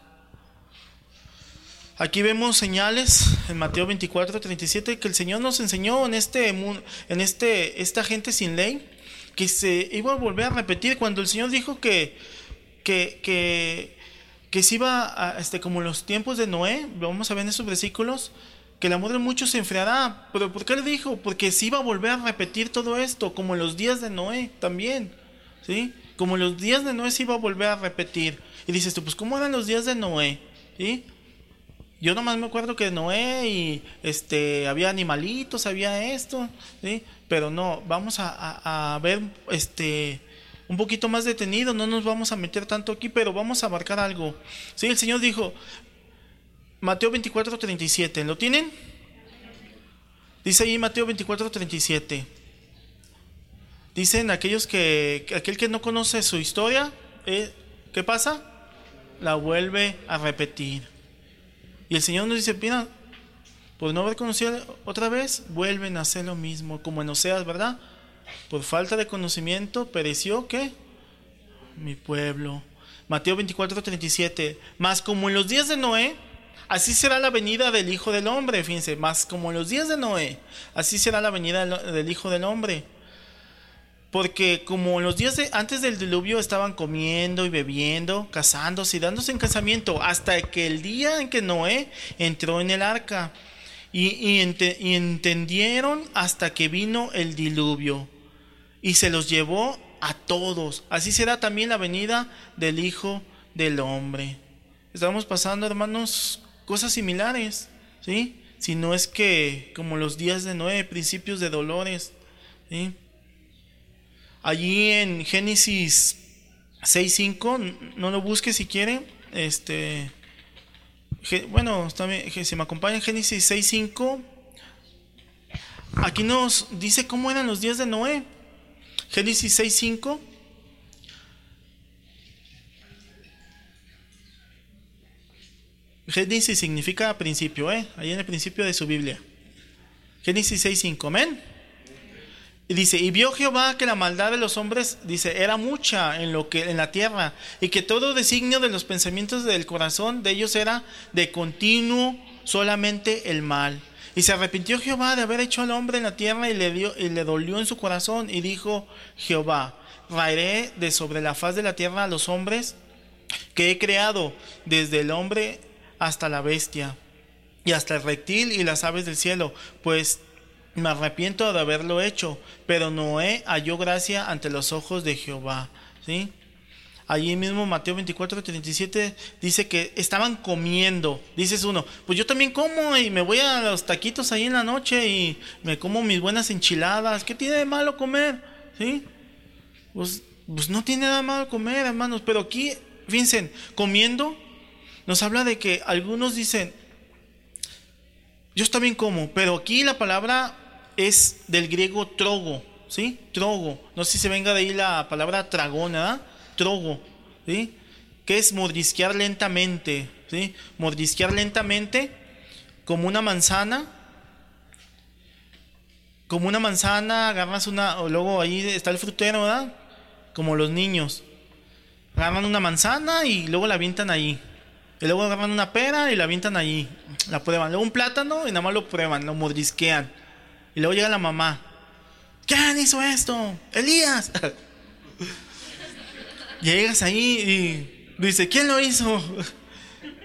A: Aquí vemos señales en Mateo 24, 37 que el Señor nos enseñó en este en este esta gente sin ley que se iba a volver a repetir cuando el Señor dijo que que, que, se iba a, este como los tiempos de Noé, vamos a ver en esos versículos, que el amor de muchos se enfriará. Pero ¿por qué le dijo? Porque se iba a volver a repetir todo esto, como en los días de Noé también. ¿Sí? Como los días de Noé se iba a volver a repetir. Y dices tú, pues ¿cómo eran los días de Noé? ¿Sí? Yo nomás me acuerdo que Noé y este había animalitos, había esto, ¿sí? Pero no, vamos a, a ver este un poquito más detenido, no nos vamos a meter tanto aquí, pero vamos a abarcar algo. Sí, el Señor dijo, Mateo 24, 37. ¿Lo tienen? Dice ahí Mateo 24, 37. Dicen aquellos que, aquel que no conoce su historia, eh, ¿qué pasa? La vuelve a repetir. Y el Señor nos dice, mira, por no haber conocido otra vez, vuelven a hacer lo mismo, como en Oseas, ¿verdad? Por falta de conocimiento pereció, ¿qué? Mi pueblo. Mateo 24, 37. Más como en los días de Noé, Así será la venida del Hijo del Hombre, fíjense, más como en los días de Noé, así será la venida del Hijo del Hombre. Porque como en los días de, antes del diluvio estaban comiendo y bebiendo, casándose y dándose en casamiento, hasta que el día en que Noé entró en el arca. Y, y entendieron hasta que vino el diluvio. Y se los llevó a todos. Así será también la venida del Hijo del Hombre. Estamos pasando, hermanos, cosas similares, ¿sí? Si no es que como los días de Noé, principios de dolores. Allí en Génesis 6.5, no lo busque si quiere, este, bueno, también, si me acompaña en Génesis 6.5, aquí nos dice cómo eran los días de Noé. Génesis 6.5 Génesis significa principio, ¿eh? Ahí en el principio de su Biblia. Génesis 6.5, amén. Y dice, y vio Jehová que la maldad de los hombres, dice, era mucha en lo que en la tierra, y que todo designio de los pensamientos del corazón de ellos era de continuo solamente el mal. Y se arrepintió Jehová de haber hecho al hombre en la tierra y le dio y le dolió en su corazón y dijo Jehová, raeré de sobre la faz de la tierra a los hombres que he creado, desde el hombre hasta la bestia y hasta el reptil y las aves del cielo, pues me arrepiento de haberlo hecho, pero Noé halló gracia ante los ojos de Jehová. ¿sí? Allí mismo Mateo 24, 37 dice que estaban comiendo. Dices uno, pues yo también como y me voy a los taquitos ahí en la noche y me como mis buenas enchiladas. ¿Qué tiene de malo comer? ¿Sí? Pues, pues no tiene nada malo comer, hermanos. Pero aquí, fíjense, comiendo nos habla de que algunos dicen, yo también como, pero aquí la palabra es del griego trogo, ¿sí? Trogo. No sé si se venga de ahí la palabra tragona, Trogo, ¿sí? Que es mordisquear lentamente, ¿sí? Mordisquear lentamente como una manzana. Como una manzana, agarras una, o luego ahí está el frutero, ¿verdad? Como los niños. Agarran una manzana y luego la avientan ahí. Y luego agarran una pera y la avientan allí. La prueban. Luego un plátano y nada más lo prueban, lo mordisquean. Y luego llega la mamá. ¿Quién hizo esto? Elías. Llegas ahí y dice, ¿quién lo hizo?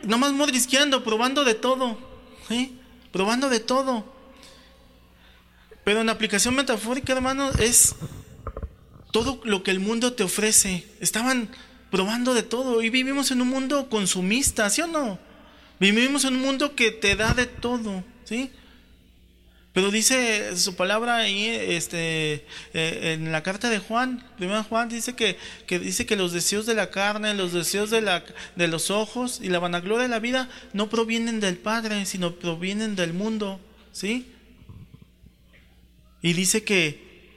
A: Nomás mordisqueando, probando de todo. ¿sí? Probando de todo. Pero en aplicación metafórica, hermano, es todo lo que el mundo te ofrece. Estaban probando de todo. Y vivimos en un mundo consumista, ¿sí o no? Vivimos en un mundo que te da de todo, ¿sí? Pero dice su palabra ahí, este, eh, en la carta de Juan, primero Juan dice que, que, dice que los deseos de la carne, los deseos de, la, de los ojos y la vanagloria de la vida no provienen del Padre, sino provienen del mundo, ¿sí? Y dice que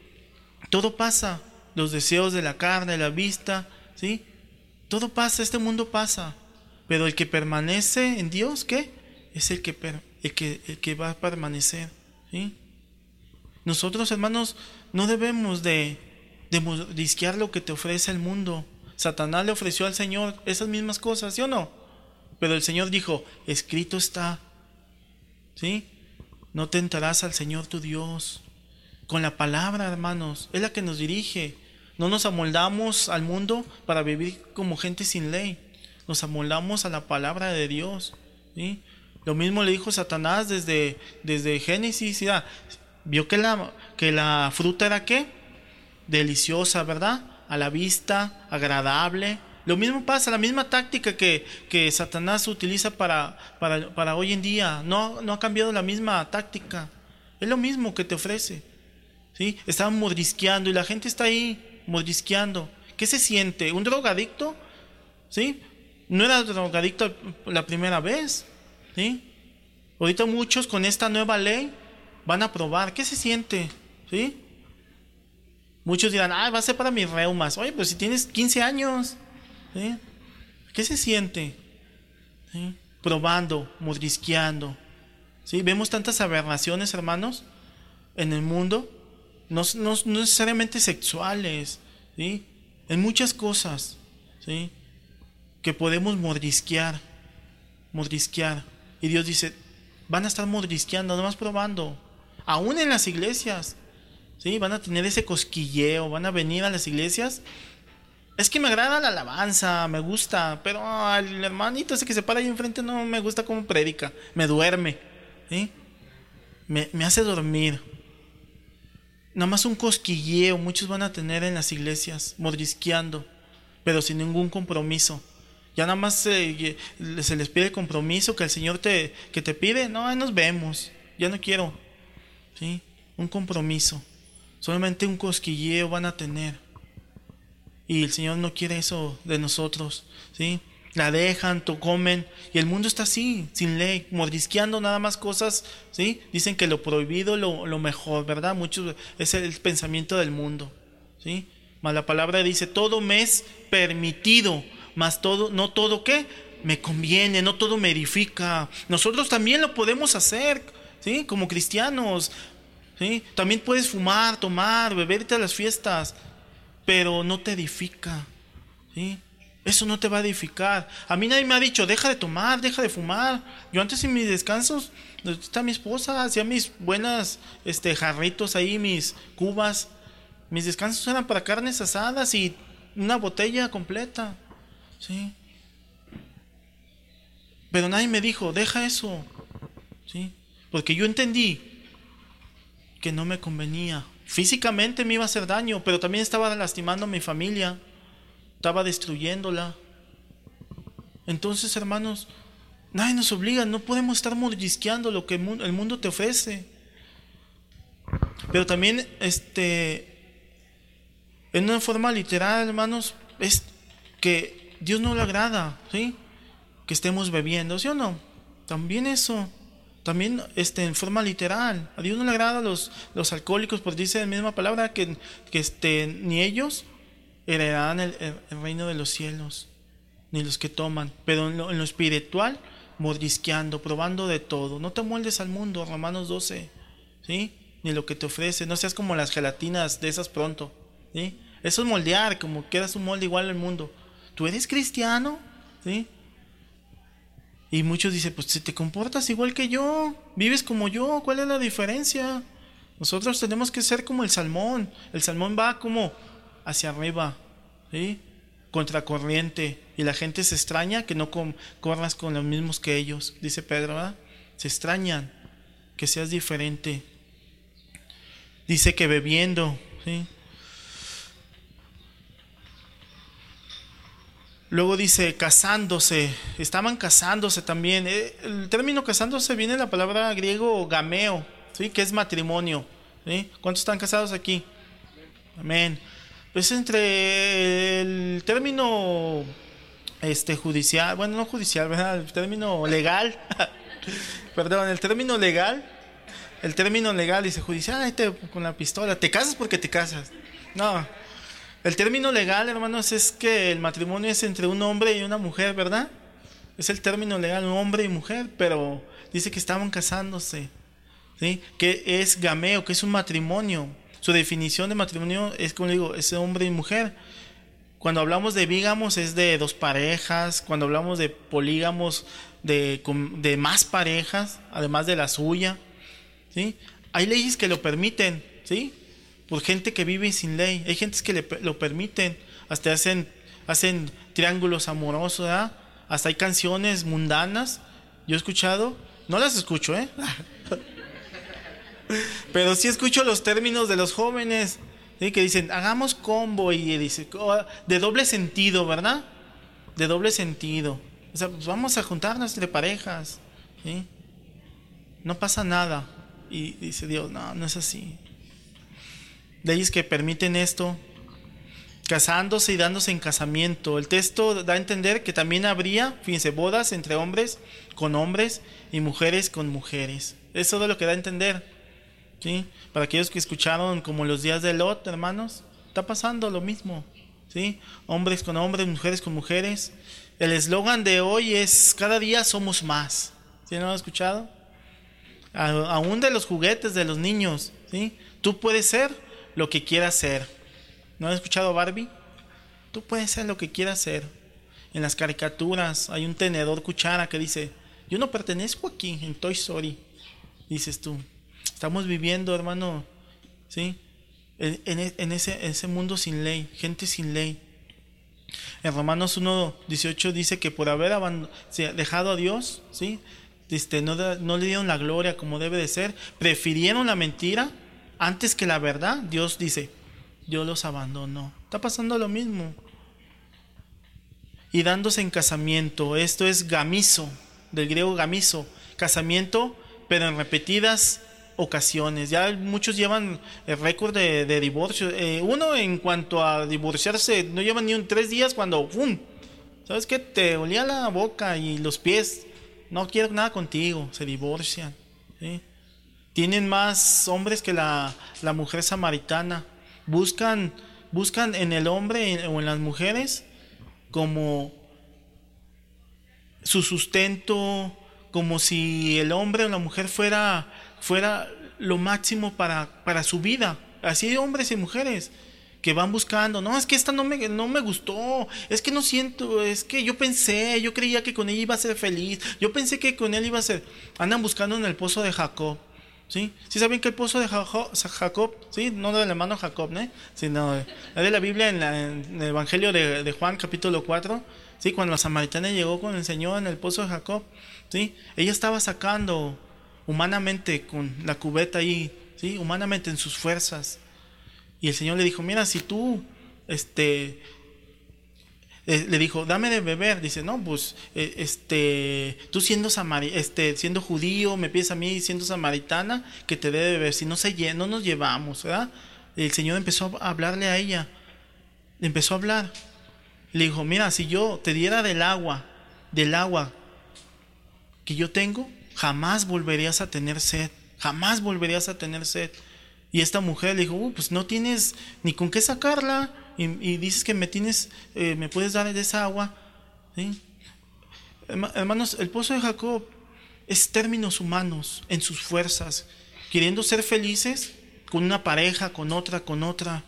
A: todo pasa, los deseos de la carne, la vista, ¿sí? Todo pasa, este mundo pasa. Pero el que permanece en Dios, ¿qué? Es el que, el que, el que va a permanecer. ¿Sí? Nosotros, hermanos, no debemos de, de lo que te ofrece el mundo. Satanás le ofreció al Señor esas mismas cosas, ¿sí o no? Pero el Señor dijo, escrito está, ¿sí? No tentarás al Señor tu Dios. Con la palabra, hermanos, es la que nos dirige. No nos amoldamos al mundo para vivir como gente sin ley. Nos amoldamos a la palabra de Dios. ¿sí? Lo mismo le dijo Satanás desde, desde Génesis. Ya, vio que la, que la fruta era qué? Deliciosa, ¿verdad? A la vista, agradable. Lo mismo pasa, la misma táctica que, que Satanás utiliza para, para, para, hoy en día. No, no ha cambiado la misma táctica. Es lo mismo que te ofrece. ¿sí? Estaban mordisqueando y la gente está ahí mordisqueando. ¿Qué se siente? ¿Un drogadicto? ¿Sí? No era drogadicto la primera vez. ¿Sí? Ahorita muchos con esta nueva ley van a probar. ¿Qué se siente? ¿Sí? Muchos dirán, ah, va a ser para mis reumas. Oye, pues si tienes 15 años, ¿sí? ¿qué se siente? ¿Sí? Probando, mordisqueando. ¿Sí? Vemos tantas aberraciones, hermanos, en el mundo no, necesariamente sexuales, ¿sí? En muchas cosas, ¿sí? Que podemos mordisquear, mordisquear. Y Dios dice, van a estar mordisqueando, nomás probando. Aún en las iglesias, ¿sí? Van a tener ese cosquilleo, van a venir a las iglesias. Es que me agrada la alabanza, me gusta, pero el hermanito ese que se para ahí enfrente no me gusta como predica, me duerme. Me, me hace dormir nada más un cosquilleo, muchos van a tener en las iglesias, mordisqueando, pero sin ningún compromiso. Ya nada más se les pide compromiso que el Señor te, que te pide, no, ahí nos vemos, ya no quiero. ¿Sí? Un compromiso. Solamente un cosquilleo van a tener. Y el Señor no quiere eso de nosotros. ¿sí? la dejan, to comen, y el mundo está así, sin ley, mordisqueando nada más cosas, ¿sí? Dicen que lo prohibido lo, lo mejor, ¿verdad? Muchos, es el pensamiento del mundo, ¿sí? Mas la palabra dice, todo me es permitido, mas todo, no todo qué, me conviene, no todo me edifica. Nosotros también lo podemos hacer, ¿sí? Como cristianos, ¿sí? También puedes fumar, tomar, beberte a las fiestas, pero no te edifica, ¿sí? Eso no te va a edificar. A mí nadie me ha dicho, deja de tomar, deja de fumar. Yo antes en mis descansos, está mi esposa, hacía mis buenas este, jarritos ahí, mis cubas. Mis descansos eran para carnes asadas y una botella completa. ¿Sí? Pero nadie me dijo, deja eso. ¿Sí? Porque yo entendí que no me convenía. Físicamente me iba a hacer daño, pero también estaba lastimando a mi familia estaba destruyéndola. Entonces, hermanos, nadie nos obliga, no podemos estar mordisqueando lo que el mundo te ofrece. Pero también, este, en una forma literal, hermanos, es que Dios no le agrada, ¿sí? Que estemos bebiendo, ¿sí o no? También eso, también este, en forma literal. A Dios no le agrada los, los alcohólicos, porque dice la misma palabra que, que este, ni ellos heredarán el, reino de los cielos, ni los que toman, pero en lo, espiritual, mordisqueando, probando de todo. No te moldes al mundo, Romanos 12, ¿sí? Ni lo que te ofrece, no seas como las gelatinas de esas pronto, ¿sí? Eso es moldear, como quedas un molde igual al mundo. ¿Tú eres cristiano? ¿Sí? Y muchos dicen, pues si te comportas igual que yo, vives como yo, ¿cuál es la diferencia? Nosotros tenemos que ser como el salmón. El salmón va como hacia arriba, ¿sí? contracorriente, y la gente se extraña que no corras con los mismos que ellos, dice Pedro, ¿verdad? se extrañan que seas diferente. Dice que bebiendo, ¿sí? Luego dice casándose, estaban casándose también. Eh, el término casándose viene de la palabra griego gameo, ¿sí? que es matrimonio. ¿Cuántos están casados aquí? Amén. Pues entre el término este judicial, bueno, no judicial, ¿verdad? El término legal, perdón, el término legal, el término legal dice judicial, ahí te, con la pistola, te casas porque te casas. No, el término legal, hermanos, es que el matrimonio es entre un hombre y una mujer, ¿verdad? Es el término legal, hombre y mujer, pero dice que estaban casándose, ¿sí? Que es gameo, que es un matrimonio. Su definición de matrimonio es, como digo, es hombre y mujer. Cuando hablamos de bígamos es de dos parejas, cuando hablamos de polígamos de, de más parejas, además de la suya. ¿sí? Hay leyes que lo permiten, ¿sí? Por gente que vive sin ley. Hay gentes que lo permiten, hasta hacen, hacen triángulos amorosos, ¿verdad? Hasta hay canciones mundanas. Yo he escuchado, no las escucho, ¿eh? Pero sí escucho los términos de los jóvenes, que dicen, hagamos combo y dice, oh, de doble sentido, ¿verdad? De doble sentido. O sea, pues vamos a juntarnos entre parejas. No pasa nada. Y dice Dios, no, no es así. Leyes que permiten esto, casándose y dándose en casamiento. El texto da a entender que también habría, fíjense, bodas entre hombres con hombres y mujeres con mujeres. Eso es lo que da a entender. ¿sí? Para aquellos que escucharon como los días de Lot, hermanos, está pasando lo mismo, ¿sí? Hombres con hombres, mujeres con mujeres. El eslogan de hoy es cada día somos más. ¿Sí no lo han escuchado? aún de los juguetes de los niños, ¿sí? Tú puedes ser lo que quieras ser. ¿No han escuchado Barbie? Tú puedes ser lo que quieras ser. En las caricaturas hay un tenedor cuchara que dice, yo no pertenezco aquí en Toy Story. Dices tú, Estamos viviendo, hermano, ¿sí? En, ese, ese mundo sin ley, gente sin ley. En Romanos 1.18 dice que por haber dejado a Dios, ¿sí? Este, no, no le dieron la gloria como debe de ser, prefirieron la mentira antes que la verdad. Dios dice, yo los abandono. Está pasando lo mismo. Y dándose en casamiento, esto es gamizo, del griego gamizo, casamiento, pero en repetidas ocasiones. Ya muchos llevan el récord de, divorcio. Eh, uno en cuanto a divorciarse, no llevan ni un tres días cuando ¡pum! ¿Sabes qué? Te olía la boca y los pies. No quiero nada contigo. Se divorcian. Tienen más hombres que la, la, mujer samaritana. Buscan, buscan en el hombre o en las mujeres como su sustento, como si el hombre o la mujer fuera fuera lo máximo para, para su vida. Así de hombres y mujeres que van buscando, no, es que esta no me, no me gustó, es que no siento, es que yo pensé, yo creía que con ella iba a ser feliz, yo pensé que con él iba a ser, andan buscando en el pozo de Jacob, ¿sí? ¿Sí saben que el pozo de Jacob, ¿sí? No del hermano Jacob, ¿no? Sino de la Biblia en, en el Evangelio de, de, Juan capítulo 4, ¿sí? Cuando la samaritana llegó con el Señor en el pozo de Jacob, ¿sí? Ella estaba sacando humanamente con la cubeta ahí, ¿sí? humanamente en sus fuerzas. Y el Señor le dijo, mira, si tú, este, eh, le dijo, dame de beber. Dice, no, pues, eh, este, tú siendo, samari este, siendo judío, me pides a mí siendo samaritana que te dé de beber. Si no, se, no nos llevamos, ¿verdad? El Señor empezó a hablarle a ella. Empezó a hablar. Le dijo, mira, si yo te diera del agua, del agua que yo tengo, jamás volverías a tener sed, jamás volverías a tener sed. Y esta mujer le dijo, uh, pues no tienes ni con qué sacarla y, dices que me tienes, eh, me puedes dar esa agua. Hermanos, el pozo de Jacob es términos humanos en sus fuerzas, queriendo ser felices con una pareja, con otra, con otra,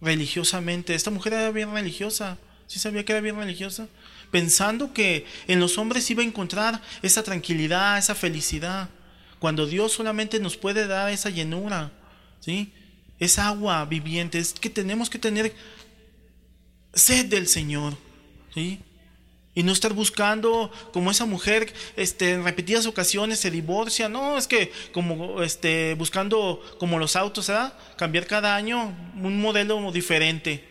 A: religiosamente. Esta mujer era bien religiosa, ¿sí sabía que era bien religiosa? pensando que en los hombres iba a encontrar esa tranquilidad, esa felicidad, cuando Dios solamente nos puede dar esa llenura, ¿sí? Esa agua viviente, es que tenemos que tener sed del Señor, ¿sí? Y no estar buscando como esa mujer este, en repetidas ocasiones se divorcia. No, es que como este, buscando como los autos, ¿verdad? Cambiar cada año un modelo diferente.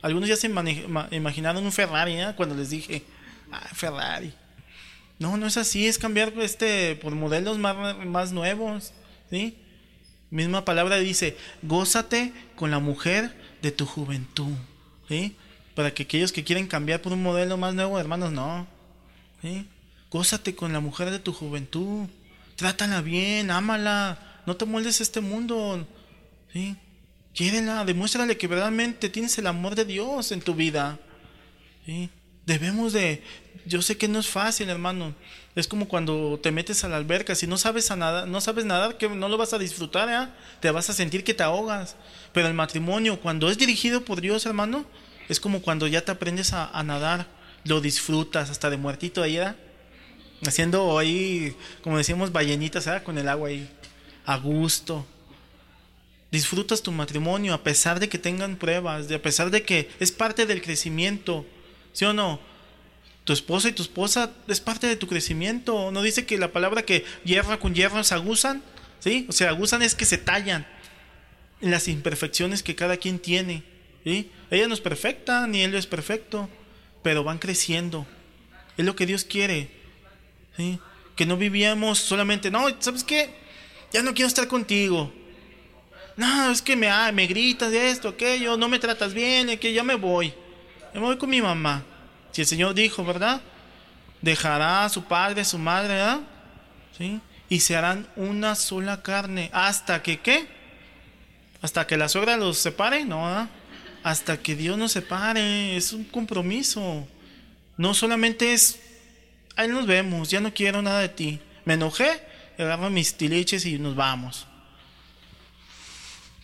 A: Algunos ya se imaginaron un Ferrari, ¿eh? Cuando les dije, ah, Ferrari. No, no es así, es cambiar este por modelos más, más nuevos, ¿sí? Misma palabra dice, gózate con la mujer de tu juventud. Para que aquellos que quieren cambiar por un modelo más nuevo, hermanos, no, ¿sí? Gózate con la mujer de tu juventud, trátala bien, ámala, no te moldes este mundo, ¿sí? Demuéstrale que verdaderamente tienes el amor de Dios en tu vida. Debemos de... Yo sé que no es fácil, hermano. Es como cuando te metes a la alberca. Si no sabes a nadar, no sabes nadar, que no lo vas a disfrutar, ¿eh? Te vas a sentir que te ahogas. Pero el matrimonio, cuando es dirigido por Dios, hermano, Es como cuando ya te aprendes a, nadar, lo disfrutas hasta de muertito ahí, ¿verdad? Haciendo ahí, como decíamos, ballenitas, ¿verdad? Con el agua ahí, a gusto. Disfrutas tu matrimonio a pesar de que tengan pruebas, a pesar de que es parte del crecimiento, ¿sí o no? Tu esposa y tu esposa es parte de tu crecimiento. ¿No dice que la palabra que hierro con hierro se aguzan? ¿Sí? O sea, aguzan es que se tallan las imperfecciones que cada quien tiene. ¿sí? Ella no es perfecta, ni él es perfecto, pero van creciendo. Es lo que Dios quiere. Que no vivíamos solamente, no, ¿sabes qué? Ya no quiero estar contigo. No, es que me, ah, me gritas de esto, aquello, no me tratas bien, que ya me voy. me voy con mi mamá. Si el Señor dijo, ¿verdad? Dejará a su padre, a su madre, ¿verdad? ¿Sí? Y se harán una sola carne. ¿Hasta que qué? ¿Hasta que la suegra los separe? No, ¿verdad? Hasta que Dios nos separe. Es un compromiso. No solamente es, ahí nos vemos, ya no quiero nada de ti. Me enojé, agarro mis tiliches y nos vamos.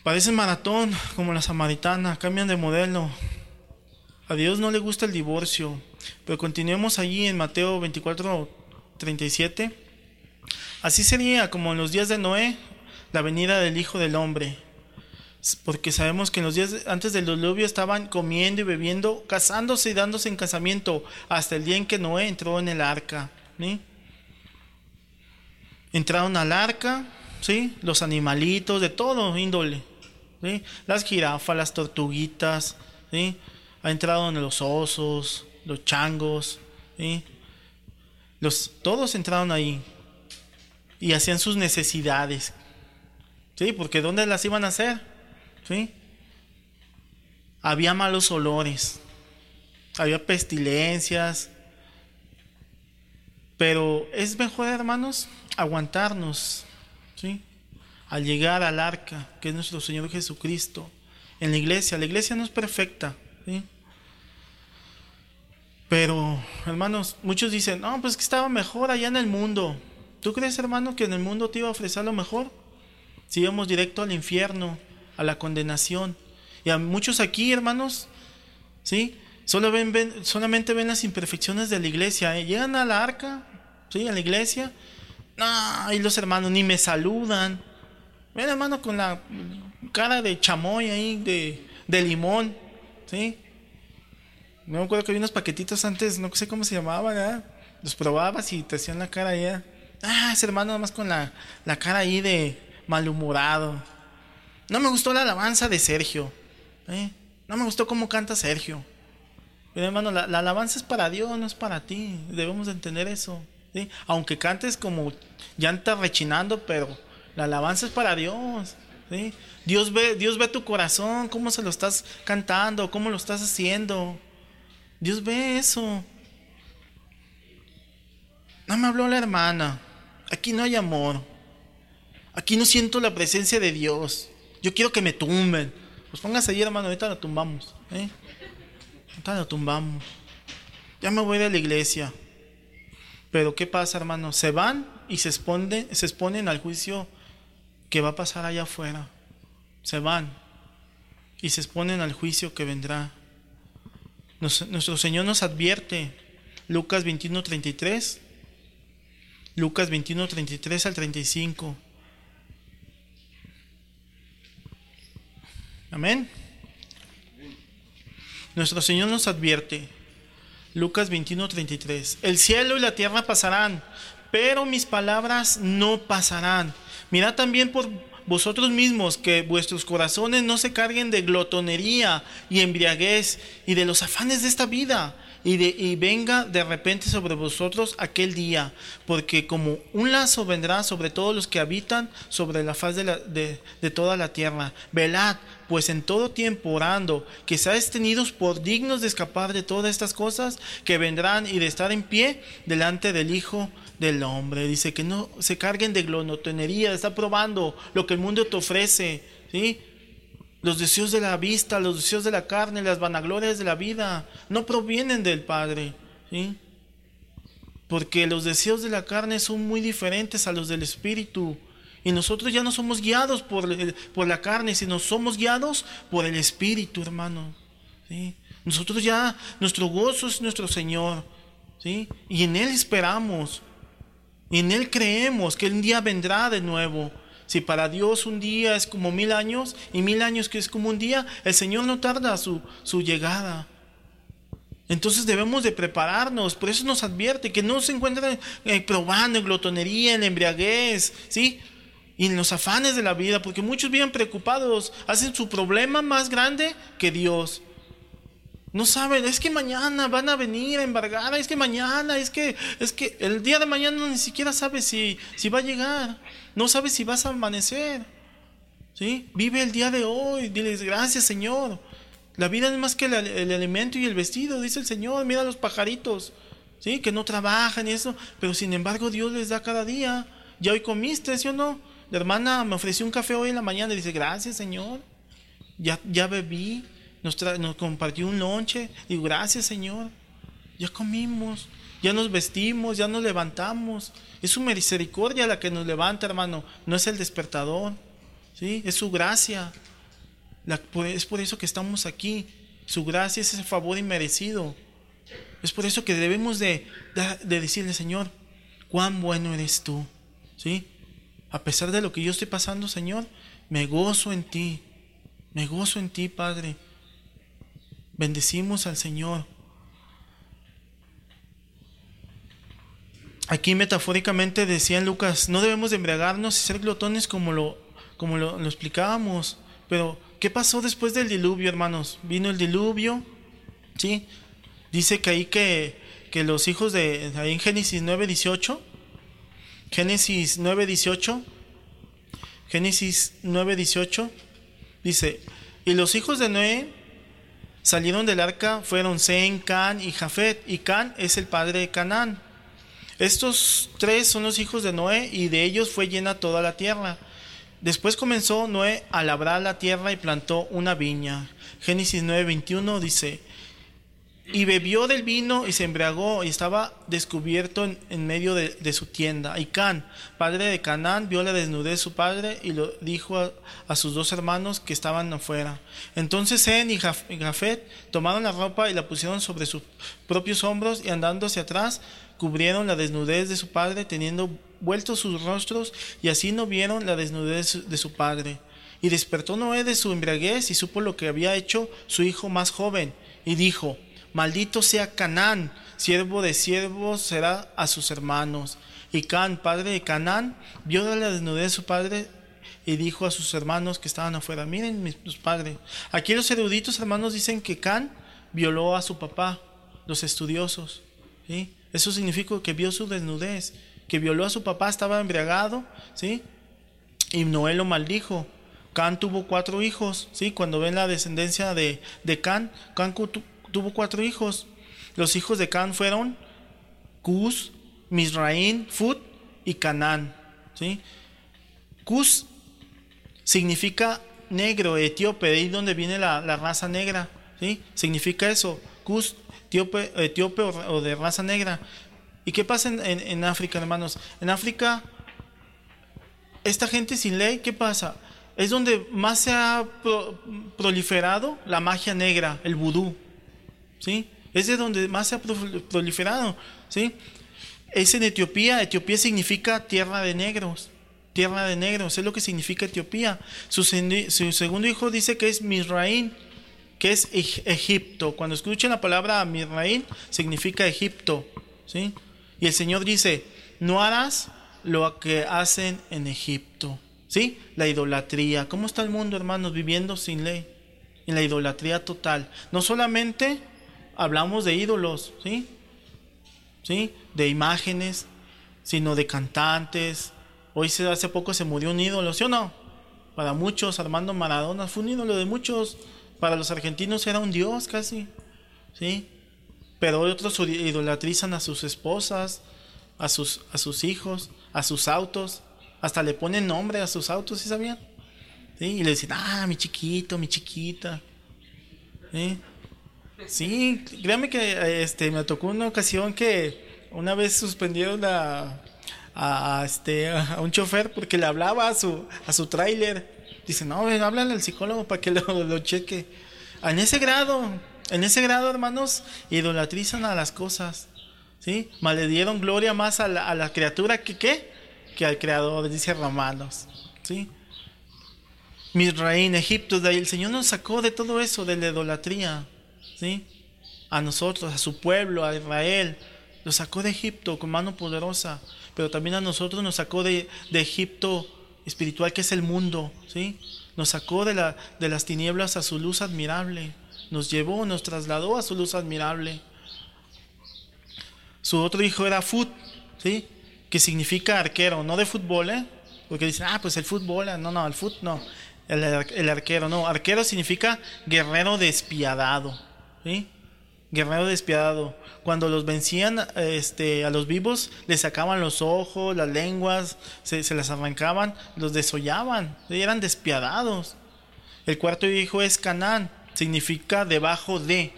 A: Parece maratón, como la samaritana, cambian de modelo. A Dios no le gusta el divorcio. Pero continuemos allí en Mateo 24, 37. Así sería como en los días de Noé, la venida del Hijo del Hombre. Porque sabemos que en los días antes del diluvio estaban comiendo y bebiendo, casándose y dándose en casamiento, hasta el día en que Noé entró en el arca. Entraron al arca, ¿sí? los animalitos, de todo índole. Las jirafas, las tortuguitas, ¿sí? ha entrado en los osos, los changos, los, todos entraron ahí y hacían sus necesidades, ¿sí? Porque ¿dónde las iban a hacer? ¿Sí? Había malos olores, había pestilencias, pero es mejor, hermanos, aguantarnos, ¿sí? Al llegar al arca, que es nuestro Señor Jesucristo, en la iglesia. La iglesia no es perfecta, pero, hermanos, muchos dicen, no, pues que estaba mejor allá en el mundo. ¿Tú crees, hermano, que en el mundo te iba a ofrecer lo mejor? Si íbamos directo al infierno, a la condenación. Y a muchos aquí, hermanos, ¿sí? Solo ven, solamente ven las imperfecciones de la iglesia. ¿eh? Llegan a la arca, ¿sí? A la iglesia. No, y los hermanos ni me saludan. Ven, hermano, con la cara de chamoy ahí, de, de limón. ¿sí? No me acuerdo que había unos paquetitos antes, no sé cómo se llamaban, Los probabas y te hacían la cara ahí. Ah, ese hermano nada más con la, la cara ahí de malhumorado. No me gustó la alabanza de Sergio. ¿eh? No me gustó cómo canta Sergio. Pero hermano, la, alabanza es para Dios, no es para ti. Debemos entender eso. Aunque cantes como llanta rechinando, pero la alabanza es para Dios. Dios, ve, Dios ve tu corazón, cómo se lo estás cantando, cómo lo estás haciendo. Dios ve eso. No me habló la hermana. Aquí no hay amor. Aquí no siento la presencia de Dios. Yo quiero que me tumben. Pues póngase ahí, hermano, ahorita la tumbamos. ¿eh? Ahorita la tumbamos. Ya me voy de la iglesia. Pero ¿qué pasa, hermano? Se van y se exponen, se exponen al juicio que va a pasar allá afuera. Se van y se exponen al juicio que vendrá. nuestro Señor nos advierte, Lucas 21, 33, Lucas 21, 33 al 35. Amén. Nuestro Señor nos advierte, Lucas 21, 33, el cielo y la tierra pasarán, pero mis palabras no pasarán. Mirad también por vosotros mismos que vuestros corazones no se carguen de glotonería y embriaguez y de los afanes de esta vida. Y, de, y venga de repente sobre vosotros aquel día, porque como un lazo vendrá sobre todos los que habitan sobre la faz de, de toda la tierra. Velad, pues en todo tiempo orando, que seáis tenidos por dignos de escapar de todas estas cosas que vendrán y de estar en pie delante del Hijo del Hombre. Dice que no se carguen de glotonería, está probando lo que el mundo te ofrece, ¿sí? Los deseos de la vista, los deseos de la carne, las vanaglorias de la vida, no provienen del Padre, ¿sí? Porque los deseos de la carne son muy diferentes a los del Espíritu. Y nosotros ya no somos guiados por, por la carne, sino somos guiados por el Espíritu, hermano. ¿sí? Nosotros ya, nuestro gozo es nuestro Señor, ¿sí? Y en Él esperamos, y en Él creemos que un día vendrá de nuevo. Si para Dios un día es como mil años y mil años que es como un día, el Señor no tarda su, su llegada. Entonces debemos de prepararnos, por eso nos advierte que no se encuentren eh, probando en glotonería, en embriaguez, ¿sí? Y en los afanes de la vida, porque muchos viven preocupados, hacen su problema más grande que Dios. No saben, es que mañana van a venir a embargar, es que mañana, es que, es que el día de mañana ni siquiera sabe si, si va a llegar, no sabe si vas a amanecer. ¿Sí? Vive el día de hoy, diles gracias Señor. La vida es más que el, el, alimento y el vestido, dice el Señor, mira los pajaritos, ¿sí? Que no trabajan y eso, pero sin embargo Dios les da cada día. Ya hoy comiste, ¿sí o no? La hermana me ofreció un café hoy en la mañana y dice, gracias Señor, ya, ya bebí nos, compartió un lonche. Digo, gracias Señor, ya comimos, ya nos vestimos, ya nos levantamos. Es su misericordia la que nos levanta, hermano, no es el despertador, ¿sí? es su gracia. es por eso que estamos aquí. Su gracia es ese favor inmerecido. Es por eso que debemos de, de, decirle, Señor, cuán bueno eres tú. ¿Sí? A pesar de lo que yo estoy pasando, Señor, me gozo en ti. Me gozo en ti, Padre. Bendecimos al Señor. Aquí metafóricamente decía Lucas, no debemos de embriagarnos y ser glotones como lo, como lo, explicábamos. Pero, ¿qué pasó después del diluvio, hermanos? Vino el diluvio, ¿sí? Dice que ahí que, que los hijos de, ahí en Génesis 9, 18, Génesis 9, 18, Génesis 9, 18, dice, y los hijos de Noé salieron del arca fueron Zen, Can y Jafet, y Can es el padre de Canaán. Estos tres son los hijos de Noé y de ellos fue llena toda la tierra. Después comenzó Noé a labrar la tierra y plantó una viña. Génesis 9:21 dice, y bebió del vino y se embriagó y estaba descubierto en, medio de, su tienda. Y Can, padre de Canaán, vio la desnudez de su padre y lo dijo a, sus dos hermanos que estaban afuera. Entonces Zen y Jafet tomaron la ropa y la pusieron sobre sus propios hombros y andando hacia atrás cubrieron la desnudez de su padre teniendo vueltos sus rostros y así no vieron la desnudez de su padre. Y despertó Noé de su embriaguez y supo lo que había hecho su hijo más joven y dijo, Maldito sea Canaán, siervo de siervos será a sus hermanos. Y Can, padre de Canaán, vio la desnudez de su padre y dijo a sus hermanos que estaban afuera, miren mis, padres. Aquí los eruditos hermanos dicen que Can violó a su papá, los estudiosos. ¿sí? Eso significa que vio su desnudez, que violó a su papá, estaba embriagado, ¿sí? Y Noé lo maldijo. Can tuvo cuatro hijos, ¿sí? Cuando ven la descendencia de, de Can, Can tuvo cuatro hijos. Los hijos de Can fueron Cus, Misraín, Fut y Canaán. ¿sí? Significa negro, etíope, de ahí donde viene la, raza negra. ¿sí? Significa eso, Cus, etíope, o, de raza negra. ¿Y qué pasa en, en, África, hermanos? En África, esta gente sin ley, ¿qué pasa? Es donde más se ha proliferado la magia negra, el vudú. ¿Sí? Es de donde más se ha proliferado, ¿sí? Es en Etiopía, Etiopía significa tierra de negros, tierra de negros, es lo que significa Etiopía. Su, segundo hijo dice que es Misraín, que es Egipto. Cuando escuchen la palabra Misraín, significa Egipto, ¿sí? Y el Señor dice, no harás lo que hacen en Egipto, ¿sí? La idolatría. ¿Cómo está el mundo, hermanos, viviendo sin ley? En la idolatría total. No solamente hablamos de ídolos, ¿sí? ¿Sí? De imágenes, sino de cantantes. Hoy hace poco se murió un ídolo, ¿sí o no? Para muchos, Armando Maradona fue un ídolo de muchos. Para los argentinos era un dios casi, ¿sí? Pero otros idolatrizan a sus esposas, a sus, a sus hijos, a sus autos. Hasta le ponen nombre a sus autos, ¿sí sabían? ¿Sí? Y le dicen, ah, mi chiquito, mi chiquita. ¿Sí? Sí, créame que este, me tocó una ocasión que una vez suspendieron a, a, este, a un chofer porque le hablaba a su, a su tráiler. Dice, no, háblale al psicólogo para que lo, lo cheque. En ese grado, En ese grado, hermanos, idolatrizan a las cosas. ¿Sí? Maledieron gloria más a la, criatura que qué? Que al creador, dice Romanos. ¿Sí? en Egipto, de ahí el Señor nos sacó de todo eso, de la idolatría. ¿Sí? A nosotros, a su pueblo, a Israel. Lo sacó de Egipto con mano poderosa. Pero también a nosotros nos sacó de, de Egipto espiritual, que es el mundo. ¿Sí? Nos sacó de, la, de las tinieblas a su luz admirable. Nos llevó, nos trasladó a su luz admirable. Su otro hijo era Fut, ¿sí? Que significa arquero, no de fútbol, ¿eh? Porque dicen, ah, pues el fútbol, no, no, el fut, no. El arquero, no. Arquero significa guerrero despiadado, ¿sí? Guerrero despiadado. Cuando los vencían este, a los vivos, les sacaban los ojos, las lenguas, se, se las arrancaban, los desollaban, eran despiadados. El cuarto hijo es Canaán, significa debajo de.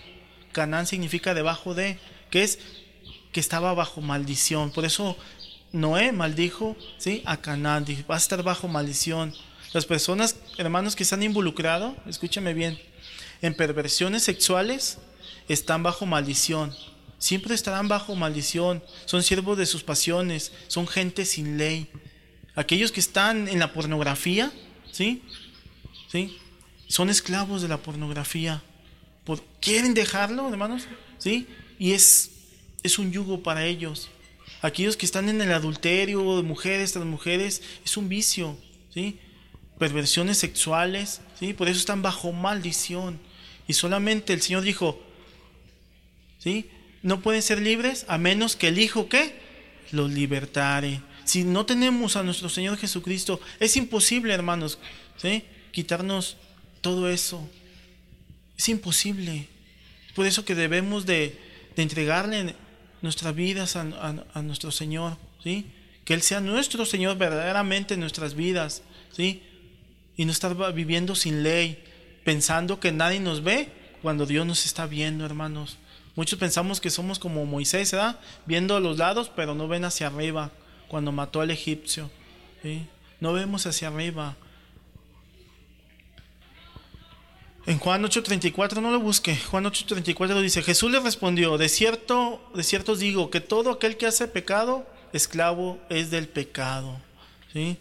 A: Canaán significa debajo de, que es que estaba bajo maldición. Por eso Noé maldijo ¿sí? a Canaán, dijo, va a estar bajo maldición. Las personas, hermanos, que se han involucrado, escúchame bien, en perversiones sexuales, están bajo maldición. Siempre estarán bajo maldición. Son siervos de sus pasiones. Son gente sin ley. Aquellos que están en la pornografía, ¿sí? ¿Sí? Son esclavos de la pornografía. ¿Quieren dejarlo, hermanos? ¿Sí? Y es es un yugo para ellos. Aquellos que están en el adulterio de mujeres tras mujeres es un vicio, ¿sí? Perversiones sexuales, ¿sí? Por eso están bajo maldición. Y solamente el Señor dijo, ¿sí? No pueden ser libres a menos que el Hijo ¿qué? los libertare. Si no tenemos a nuestro Señor Jesucristo, es imposible, hermanos, ¿sí? Quitarnos todo eso. Es imposible. Por eso que debemos de, de entregarle nuestras vidas a, nuestro Señor, ¿sí? Que Él sea nuestro Señor verdaderamente en nuestras vidas, ¿sí? Y no estar viviendo sin ley, pensando que nadie nos ve cuando Dios nos está viendo, hermanos. Muchos pensamos que somos como Moisés, ¿verdad? Viendo a los lados, pero no ven hacia arriba cuando mató al egipcio. ¿sí? No vemos hacia arriba. En Juan 8:34 no lo busque. Juan 8:34 dice, Jesús le respondió, de cierto, de cierto os digo que todo aquel que hace pecado, esclavo es del pecado. ¿Sí?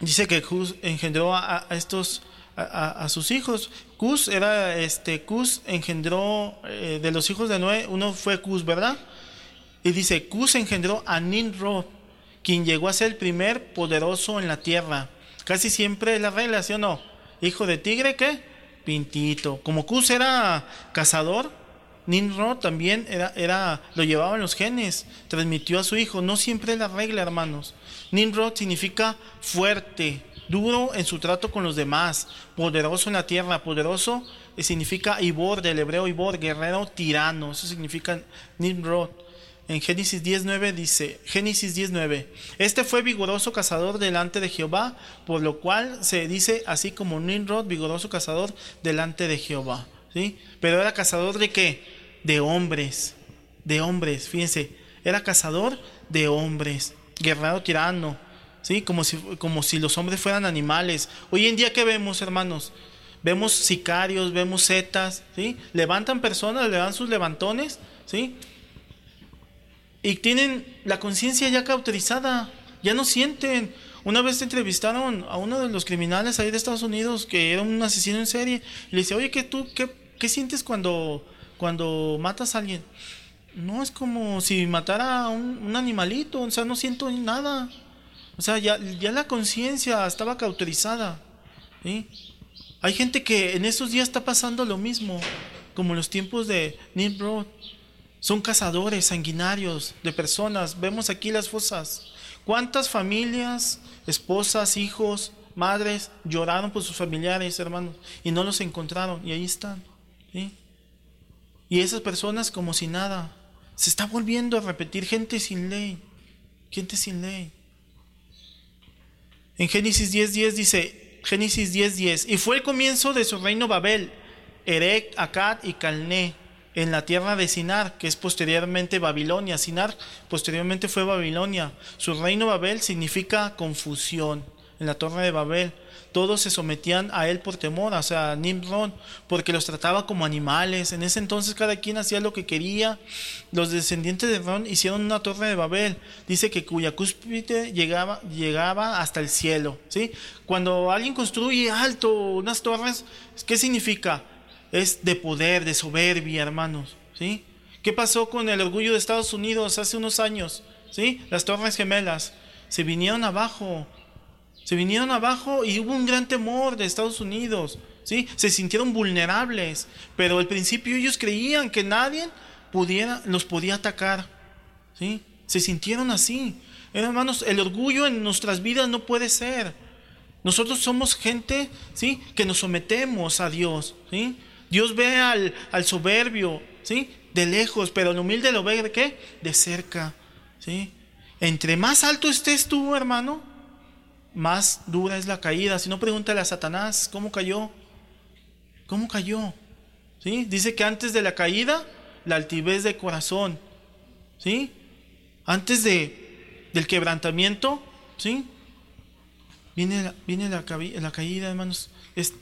A: Dice que Cus engendró a, estos a, sus hijos. Cus era este Cus engendró eh, de los hijos de Noé, uno fue Cus, ¿verdad? Y dice, Cus engendró a Ninrod, quien llegó a ser el primer poderoso en la tierra. Casi siempre la regla, ¿sí o no? Hijo de tigre, ¿qué? Pintito. Como Cus era cazador, Nimrod también era, era, lo llevaba en los genes, transmitió a su hijo. No siempre es la regla, hermanos. Nimrod significa fuerte, duro en su trato con los demás, poderoso en la tierra. Poderoso eh, significa Ibor, del hebreo Ibor, guerrero, tirano. Eso significa Nimrod en Génesis 19 dice, Génesis 19, este fue vigoroso cazador delante de Jehová, por lo cual se dice así como Nimrod, vigoroso cazador delante de Jehová. ¿sí? Pero era cazador de qué? De hombres, de hombres, fíjense, era cazador de hombres, guerrero tirano, ¿sí? como, si, como si los hombres fueran animales. Hoy en día, ¿qué vemos, hermanos? Vemos sicarios, vemos setas, ¿sí? levantan personas, le dan sus levantones, ¿sí? y tienen la conciencia ya cauterizada, ya no sienten. Una vez entrevistaron a uno de los criminales ahí de Estados Unidos que era un asesino en serie y le dice, oye, ¿qué tú qué, qué sientes cuando, cuando matas a alguien? No, es como si matara a un, animalito, o sea, no siento nada. O sea, ya, ya la conciencia estaba cauterizada. Hay gente que en esos días está pasando lo mismo, como en los tiempos de Neil Broad. Son cazadores sanguinarios de personas. Vemos aquí las fosas. ¿Cuántas familias, esposas, hijos, madres lloraron por sus familiares, hermanos, y no los encontraron? Y ahí están. Y esas personas como si nada. Se está volviendo a repetir gente sin ley. Gente sin ley. En Génesis 10:10 dice, Génesis 10:10, y fue el comienzo de su reino Babel, Erec, Akkad y Calné en la tierra de Sinar, que es posteriormente Babilonia. Sinar posteriormente fue Babilonia. Su reino Babel significa confusión. en la torre de Babel. Todos se sometían a él por temor, o sea, Nimrod, porque los trataba como animales. En ese entonces cada quien hacía lo que quería. Los descendientes de Ron hicieron una torre de Babel. Dice que cuya cúspide llegaba, llegaba hasta el cielo. ¿sí? Cuando alguien construye alto unas torres, ¿qué significa? Es de poder, de soberbia, hermanos. ¿sí? ¿Qué pasó con el orgullo de Estados Unidos hace unos años? ¿sí? Las torres gemelas se vinieron abajo se vinieron abajo y hubo un gran temor de Estados Unidos. ¿sí? Se sintieron vulnerables, pero al principio ellos creían que nadie pudiera, los podía atacar. ¿sí? Se sintieron así. Hermanos, el orgullo en nuestras vidas no puede ser. Nosotros somos gente ¿sí? que nos sometemos a Dios. ¿sí? Dios ve al, al soberbio ¿sí? de lejos, pero al humilde lo ve de qué? De cerca. ¿sí? Entre más alto estés tú, hermano, más dura es la caída. Si no, pregúntale a Satanás, ¿cómo cayó? ¿Cómo cayó? ¿Sí? Dice que antes de la caída, la altivez de corazón. ¿Sí? Antes de, del quebrantamiento, ¿sí? Viene, la, viene la, la caída, hermanos. Es,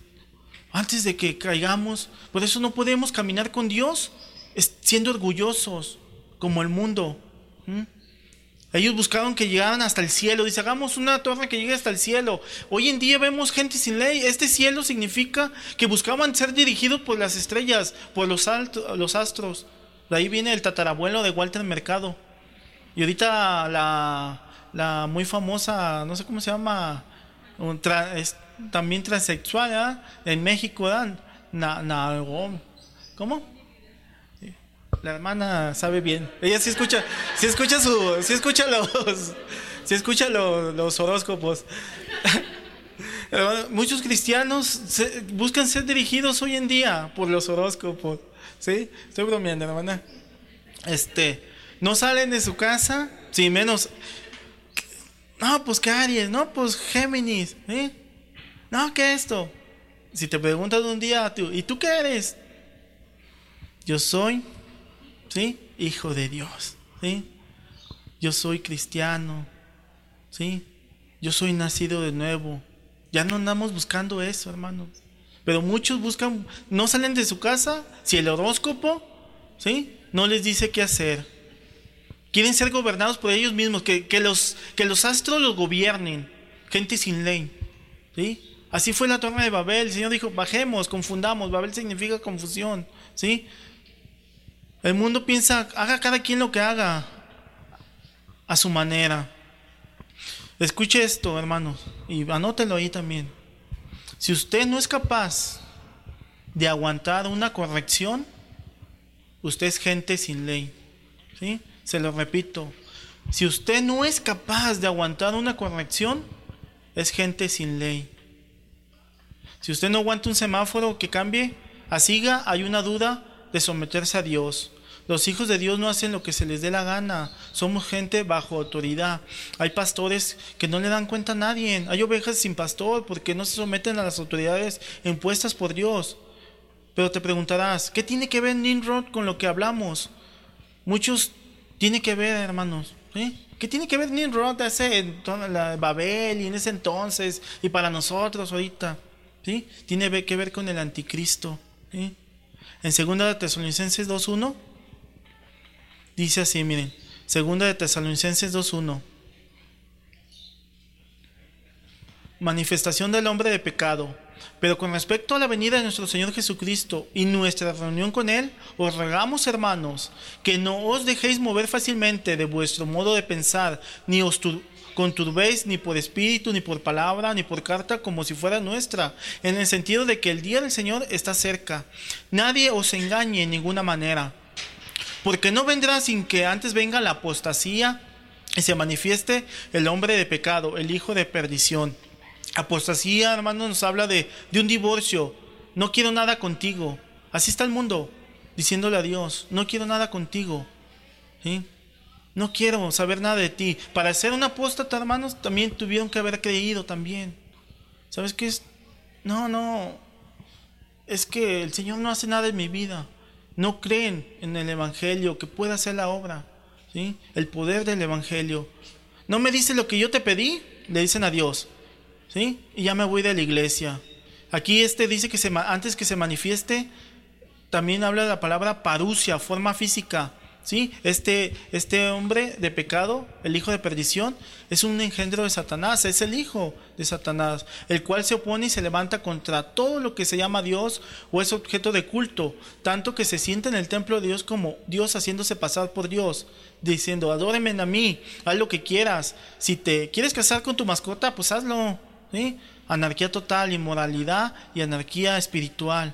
A: antes de que caigamos, por eso no podemos caminar con Dios siendo orgullosos como el mundo. Ellos buscaron que llegaran hasta el cielo. Dice, hagamos una torre que llegue hasta el cielo. Hoy en día vemos gente sin ley. Este cielo significa que buscaban ser dirigidos por las estrellas, por los, los astros. De ahí viene el tatarabuelo de Walter Mercado. Y ahorita la, la muy famosa, no sé cómo se llama, también transexual en México, Na, ¿cómo? La hermana sabe bien. Ella sí escucha, sí escucha su, sí escucha los, sí escucha los, horóscopos. Muchos cristianos buscan ser dirigidos hoy en día por los horóscopos. ¿Sí? Estoy bromeando, hermana. Este, no salen de su casa, sin menos. No, pues que Aries, no, pues Géminis, ¿eh? No, ¿qué esto? Si te preguntas un día, ¿y tú qué eres? Yo soy ¿sí? Hijo de Dios, ¿sí? Yo soy cristiano, ¿sí? Yo soy nacido de nuevo. Ya no andamos buscando eso, hermanos. Pero muchos buscan, no salen de su casa si el horóscopo, ¿sí? No les dice qué hacer. Quieren ser gobernados por ellos mismos, que, los, que los astros los gobiernen. Gente sin ley, ¿sí? Así fue la torre de Babel. El Señor dijo, bajemos, confundamos. Babel significa confusión, ¿sí? El mundo piensa, haga cada quien lo que haga a su manera. Escuche esto, hermanos, y anótelo ahí también. Si usted no es capaz de aguantar una corrección, usted es gente sin ley. ¿Sí? Se lo repito. Si usted no es capaz de aguantar una corrección, es gente sin ley. Si usted no aguanta un semáforo que cambie, a siga hay una duda de someterse a Dios. Los hijos de Dios no hacen lo que se les dé la gana. Somos gente bajo autoridad. Hay pastores que no le dan cuenta a nadie. Hay ovejas sin pastor porque no se someten a las autoridades impuestas por Dios. Pero te preguntarás, ¿qué tiene que ver Nimrod con lo que hablamos? Muchos tiene que ver, hermanos. ¿Qué tiene que ver Nimrod hace en la Babel y en ese entonces y para nosotros ahorita? ¿Sí? Tiene que ver con el anticristo. En 2 Tesalonicenses 2.1 Dice así, miren, segunda de Tesalonicenses 2.1. Manifestación del hombre de pecado. Pero con respecto a la venida de nuestro Señor Jesucristo y nuestra reunión con Él, os rogamos, hermanos, que no os dejéis mover fácilmente de vuestro modo de pensar, ni os conturbéis ni por espíritu, ni por palabra, ni por carta, como si fuera nuestra, en el sentido de que el día del Señor está cerca. Nadie os engañe en ninguna manera porque no vendrá sin que antes venga la apostasía y se manifieste el hombre de pecado, el hijo de perdición. Apostasía, hermano, nos habla de, de un divorcio. No quiero nada contigo. Así está el mundo, diciéndole a Dios, no quiero nada contigo. No quiero saber nada de ti. Para ser un apóstata, hermanos, también tuvieron que haber creído también. ¿Sabes qué es? No, no. Es que el Señor no hace nada en mi vida no creen en el Evangelio, que pueda hacer la obra, ¿sí? el poder del Evangelio. No me dice lo que yo te pedí, le dicen a Dios. ¿sí? Y ya me voy de la iglesia. Aquí este dice que se, antes que se manifieste, también habla la palabra parusia, forma física. ¿Sí? Este, este hombre de pecado, el hijo de perdición, es un engendro de Satanás, es el hijo de Satanás, el cual se opone y se levanta contra todo lo que se llama Dios o es objeto de culto, tanto que se siente en el templo de Dios como Dios haciéndose pasar por Dios, diciendo, adóreme a mí, haz lo que quieras, si te quieres casar con tu mascota, pues hazlo. Anarquía total, inmoralidad y anarquía espiritual.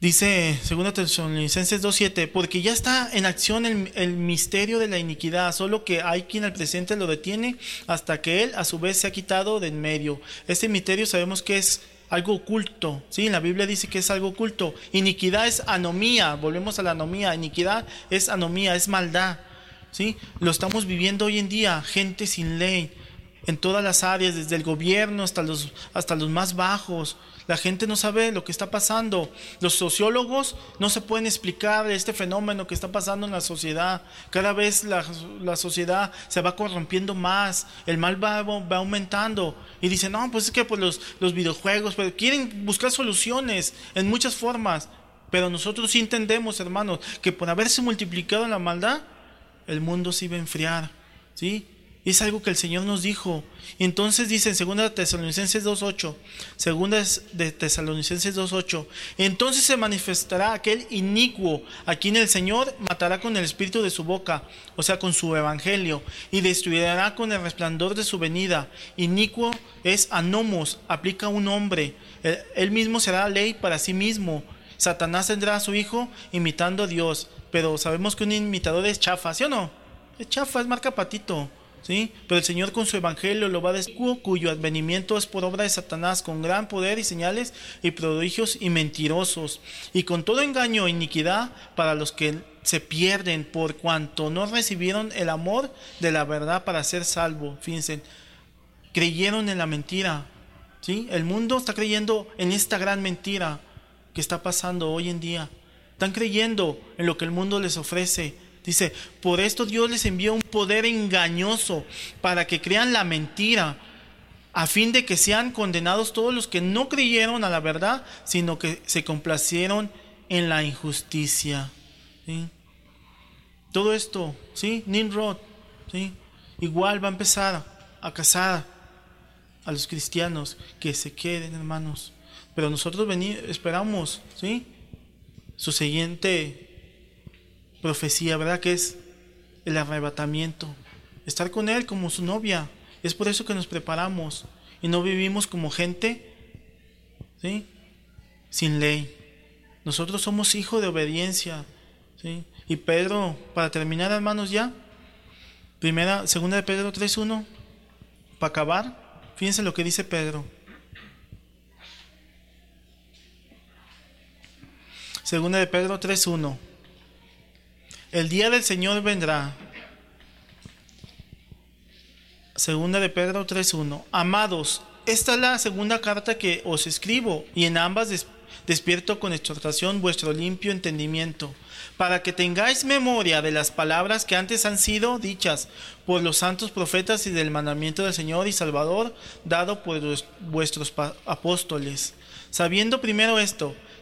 A: Dice 2 Tesalonicenses 2.7, porque ya está en acción el, el, misterio de la iniquidad, solo que hay quien al presente lo detiene hasta que él a su vez se ha quitado de en medio. Este misterio sabemos que es algo oculto, ¿sí? La Biblia dice que es algo oculto. Iniquidad es anomía, volvemos a la anomía, iniquidad es anomía, es maldad, ¿sí? Lo estamos viviendo hoy en día, gente sin ley, en todas las áreas, desde el gobierno hasta los, hasta los más bajos, la gente no sabe lo que está pasando. Los sociólogos no se pueden explicar este fenómeno que está pasando en la sociedad. Cada vez la, sociedad se va corrompiendo más, el mal va, va, aumentando. Y dicen, no, pues es que por los, los videojuegos, pero quieren buscar soluciones en muchas formas. Pero nosotros sí entendemos, hermanos, que por haberse multiplicado la maldad, el mundo se iba a enfriar. ¿Sí? Es algo que el Señor nos dijo. Entonces dice en 2 Tesalonicenses 2.8, 2 de Tesalonicenses 2.8, entonces se manifestará aquel inicuo a quien el Señor matará con el espíritu de su boca, o sea, con su evangelio, y destruirá con el resplandor de su venida. Inicuo es anomos, aplica un hombre. Él mismo será ley para sí mismo. Satanás tendrá a su hijo imitando a Dios, pero sabemos que un imitador es chafa, ¿sí o no? Es chafa, es marca patito. Pero el Señor con su evangelio lo va a decir, cuyo advenimiento es por obra de Satanás, con gran poder y señales y prodigios y mentirosos, y con todo engaño e iniquidad para los que se pierden por cuanto no recibieron el amor de la verdad para ser salvo. Fíjense, creyeron en la mentira, ¿sí? El mundo está creyendo en esta gran mentira que está pasando hoy en día. Están creyendo en lo que el mundo les ofrece Dice, por esto Dios les envió un poder engañoso para que crean la mentira, a fin de que sean condenados todos los que no creyeron a la verdad, sino que se complacieron en la injusticia. Todo esto, ¿sí? Nimrod, ¿sí? Igual va a empezar a casar a los cristianos que se queden, hermanos. Pero nosotros esperamos, ¿sí? Su siguiente profecía, ¿verdad? Que es el arrebatamiento. Estar con Él como su novia. Es por eso que nos preparamos y no vivimos como gente ¿sí? sin ley. Nosotros somos hijos de obediencia. ¿sí? Y Pedro, para terminar hermanos ya, primera, segunda de Pedro 3.1, para acabar, fíjense lo que dice Pedro. Segunda de Pedro 3.1. El día del Señor vendrá. Segunda de Pedro 3.1. Amados, esta es la segunda carta que os escribo y en ambas despierto con exhortación vuestro limpio entendimiento, para que tengáis memoria de las palabras que antes han sido dichas por los santos profetas y del mandamiento del Señor y Salvador dado por vuestros apóstoles. Sabiendo primero esto,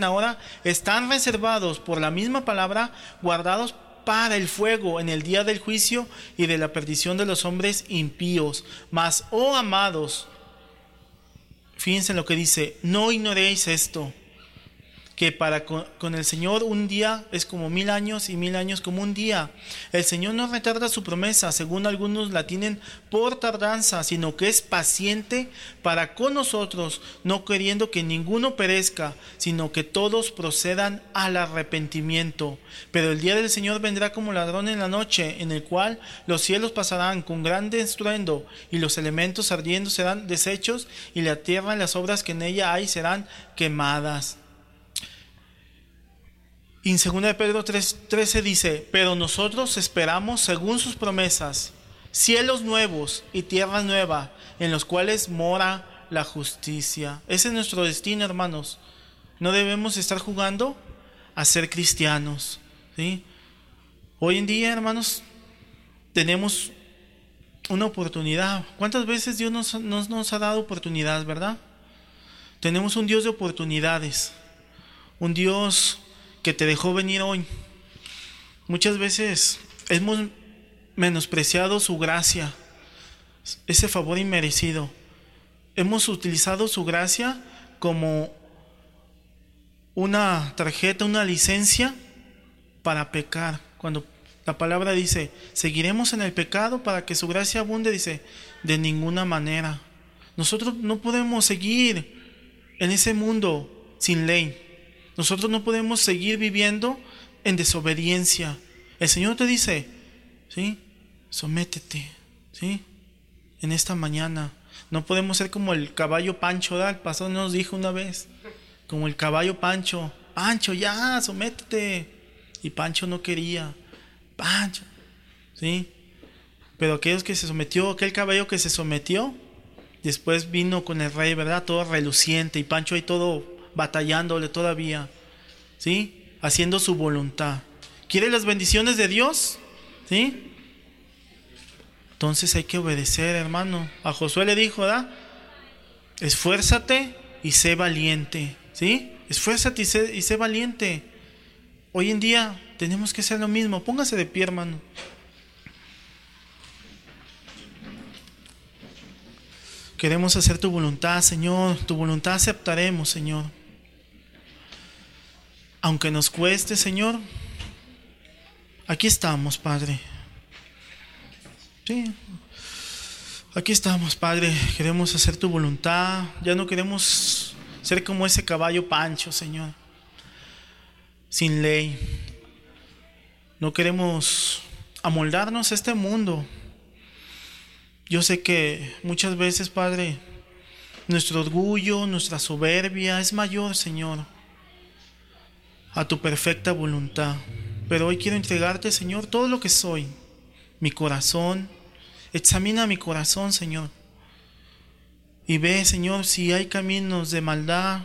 A: ahora están reservados por la misma palabra, guardados para el fuego en el día del juicio y de la perdición de los hombres impíos. Mas, oh amados, fíjense en lo que dice, no ignoréis esto que para con, el Señor un día es como mil años y mil años como un día. El Señor no retarda su promesa, según algunos la tienen por tardanza, sino que es paciente para con nosotros, no queriendo que ninguno perezca, sino que todos procedan al arrepentimiento. Pero el día del Señor vendrá como ladrón en la noche, en el cual los cielos pasarán con grande estruendo y los elementos ardiendo serán deshechos y la tierra y las obras que en ella hay serán quemadas. Y en 2 de Pedro 3:13 dice, pero nosotros esperamos según sus promesas, cielos nuevos y tierra nueva, en los cuales mora la justicia. Ese es nuestro destino, hermanos. No debemos estar jugando a ser cristianos. ¿sí? Hoy en día, hermanos, tenemos una oportunidad. ¿Cuántas veces Dios nos, nos ha dado oportunidades, verdad? Tenemos un Dios de oportunidades, un Dios que te dejó venir hoy. Muchas veces hemos menospreciado su gracia, ese favor inmerecido. Hemos utilizado su gracia como una tarjeta, una licencia para pecar. Cuando la palabra dice, seguiremos en el pecado para que su gracia abunde, dice, de ninguna manera. Nosotros no podemos seguir en ese mundo sin ley. Nosotros no podemos seguir viviendo en desobediencia. El Señor te dice, ¿sí? Sométete, ¿sí? En esta mañana. No podemos ser como el caballo Pancho, ¿verdad? El pastor nos dijo una vez, como el caballo Pancho. Pancho, ya, sométete. Y Pancho no quería. Pancho, ¿sí? Pero aquellos que se sometió, aquel caballo que se sometió, después vino con el rey, ¿verdad? Todo reluciente y Pancho ahí todo batallándole todavía, ¿sí? Haciendo su voluntad. ¿Quiere las bendiciones de Dios? ¿Sí? Entonces hay que obedecer, hermano. A Josué le dijo, ¿verdad? Esfuérzate y sé valiente, ¿sí? Esfuérzate y sé, y sé valiente. Hoy en día tenemos que hacer lo mismo. Póngase de pie, hermano. Queremos hacer tu voluntad, Señor. Tu voluntad aceptaremos, Señor aunque nos cueste, Señor, aquí estamos, Padre. Sí. Aquí estamos, Padre. Queremos hacer tu voluntad. Ya no queremos ser como ese caballo pancho, Señor. Sin ley. No queremos amoldarnos a este mundo. Yo sé que muchas veces, Padre, nuestro orgullo, nuestra soberbia es mayor, Señor a tu perfecta voluntad. Pero hoy quiero entregarte, Señor, todo lo que soy, mi corazón. Examina mi corazón, Señor. Y ve, Señor, si hay caminos de maldad.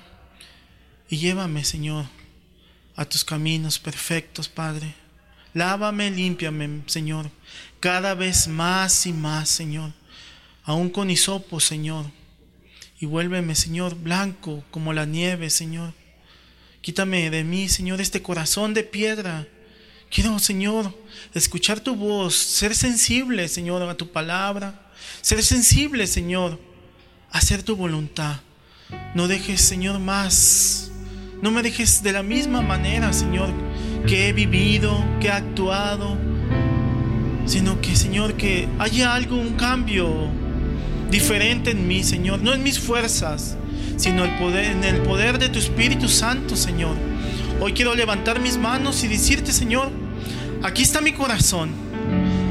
A: Y llévame, Señor, a tus caminos perfectos, Padre. Lávame, límpiame, Señor, cada vez más y más, Señor. Aún con hisopo, Señor. Y vuélveme, Señor, blanco como la nieve, Señor. Quítame de mí, Señor, este corazón de piedra. Quiero, Señor, escuchar tu voz, ser sensible, Señor, a tu palabra. Ser sensible, Señor, a hacer tu voluntad. No dejes, Señor, más. No me dejes de la misma manera, Señor, que he vivido, que he actuado. Sino que, Señor, que haya algo, un cambio diferente en mí, Señor. No en mis fuerzas, sino el poder, en el poder de tu Espíritu Santo, Señor. Hoy quiero levantar mis manos y decirte, Señor, aquí está mi corazón,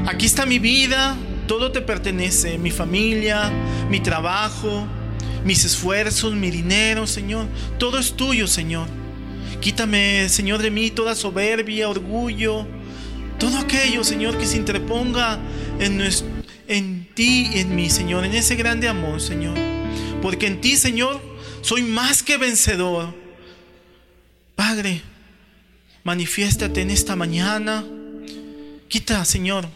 A: aquí está mi vida, todo te pertenece, mi familia, mi trabajo, mis esfuerzos, mi dinero, Señor, todo es tuyo, Señor. Quítame, Señor, de mí toda soberbia, orgullo, todo aquello, Señor, que se interponga en, en ti y en mí, Señor, en ese grande amor, Señor. Porque en ti, Señor, soy más que vencedor. Padre, manifiéstate en esta mañana. Quita, Señor,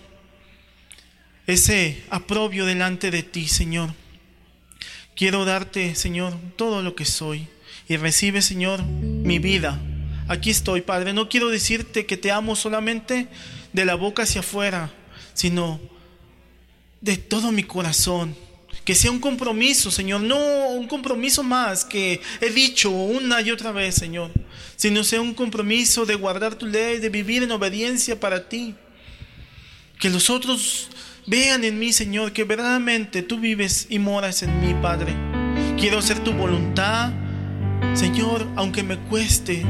A: ese aprobio delante de ti, Señor. Quiero darte, Señor, todo lo que soy. Y recibe, Señor, mi vida. Aquí estoy, Padre. No quiero decirte que te amo solamente de la boca hacia afuera, sino de todo mi corazón. Que sea un compromiso, Señor, no un compromiso más que he dicho una y otra vez, Señor, sino sea un compromiso de guardar tu ley, de vivir en obediencia para ti. Que los otros vean en mí, Señor, que verdaderamente tú vives y moras en mí, Padre. Quiero hacer tu voluntad, Señor, aunque me cueste,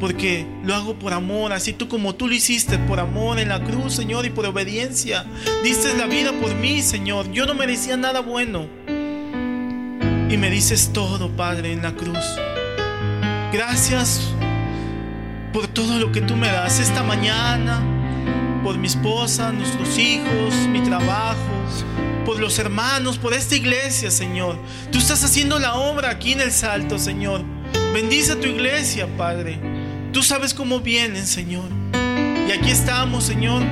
A: porque lo hago por amor, así tú como tú lo hiciste por amor en la cruz, Señor, y por obediencia. Diste la vida por mí, Señor. Yo no merecía nada bueno. Y me dices todo, Padre, en la cruz. Gracias por todo lo que tú me das esta mañana, por mi esposa, nuestros hijos, mi trabajo, por los hermanos, por esta iglesia, Señor. Tú estás haciendo la obra aquí en el Salto, Señor. Bendice tu iglesia, Padre. Tú sabes cómo vienen, Señor. Y aquí estamos, Señor.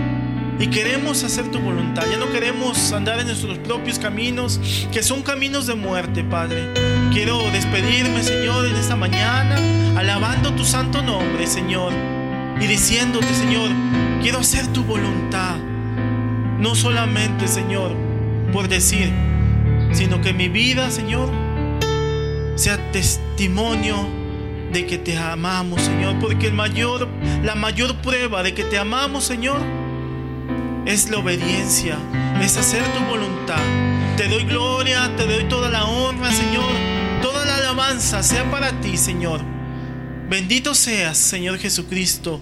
A: Y queremos hacer tu voluntad. Ya no queremos andar en nuestros propios caminos, que son caminos de muerte, Padre. Quiero despedirme, Señor, en esta mañana, alabando tu santo nombre, Señor. Y diciéndote, Señor, quiero hacer tu voluntad. No solamente, Señor, por decir, sino que mi vida, Señor, sea testimonio de que te amamos, Señor, porque el mayor, la mayor prueba de que te amamos, Señor, es la obediencia, es hacer tu voluntad. Te doy gloria, te doy toda la honra, Señor, toda la alabanza sea para ti, Señor. Bendito seas, Señor Jesucristo,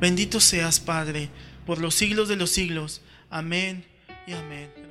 A: bendito seas, Padre, por los siglos de los siglos. Amén y amén.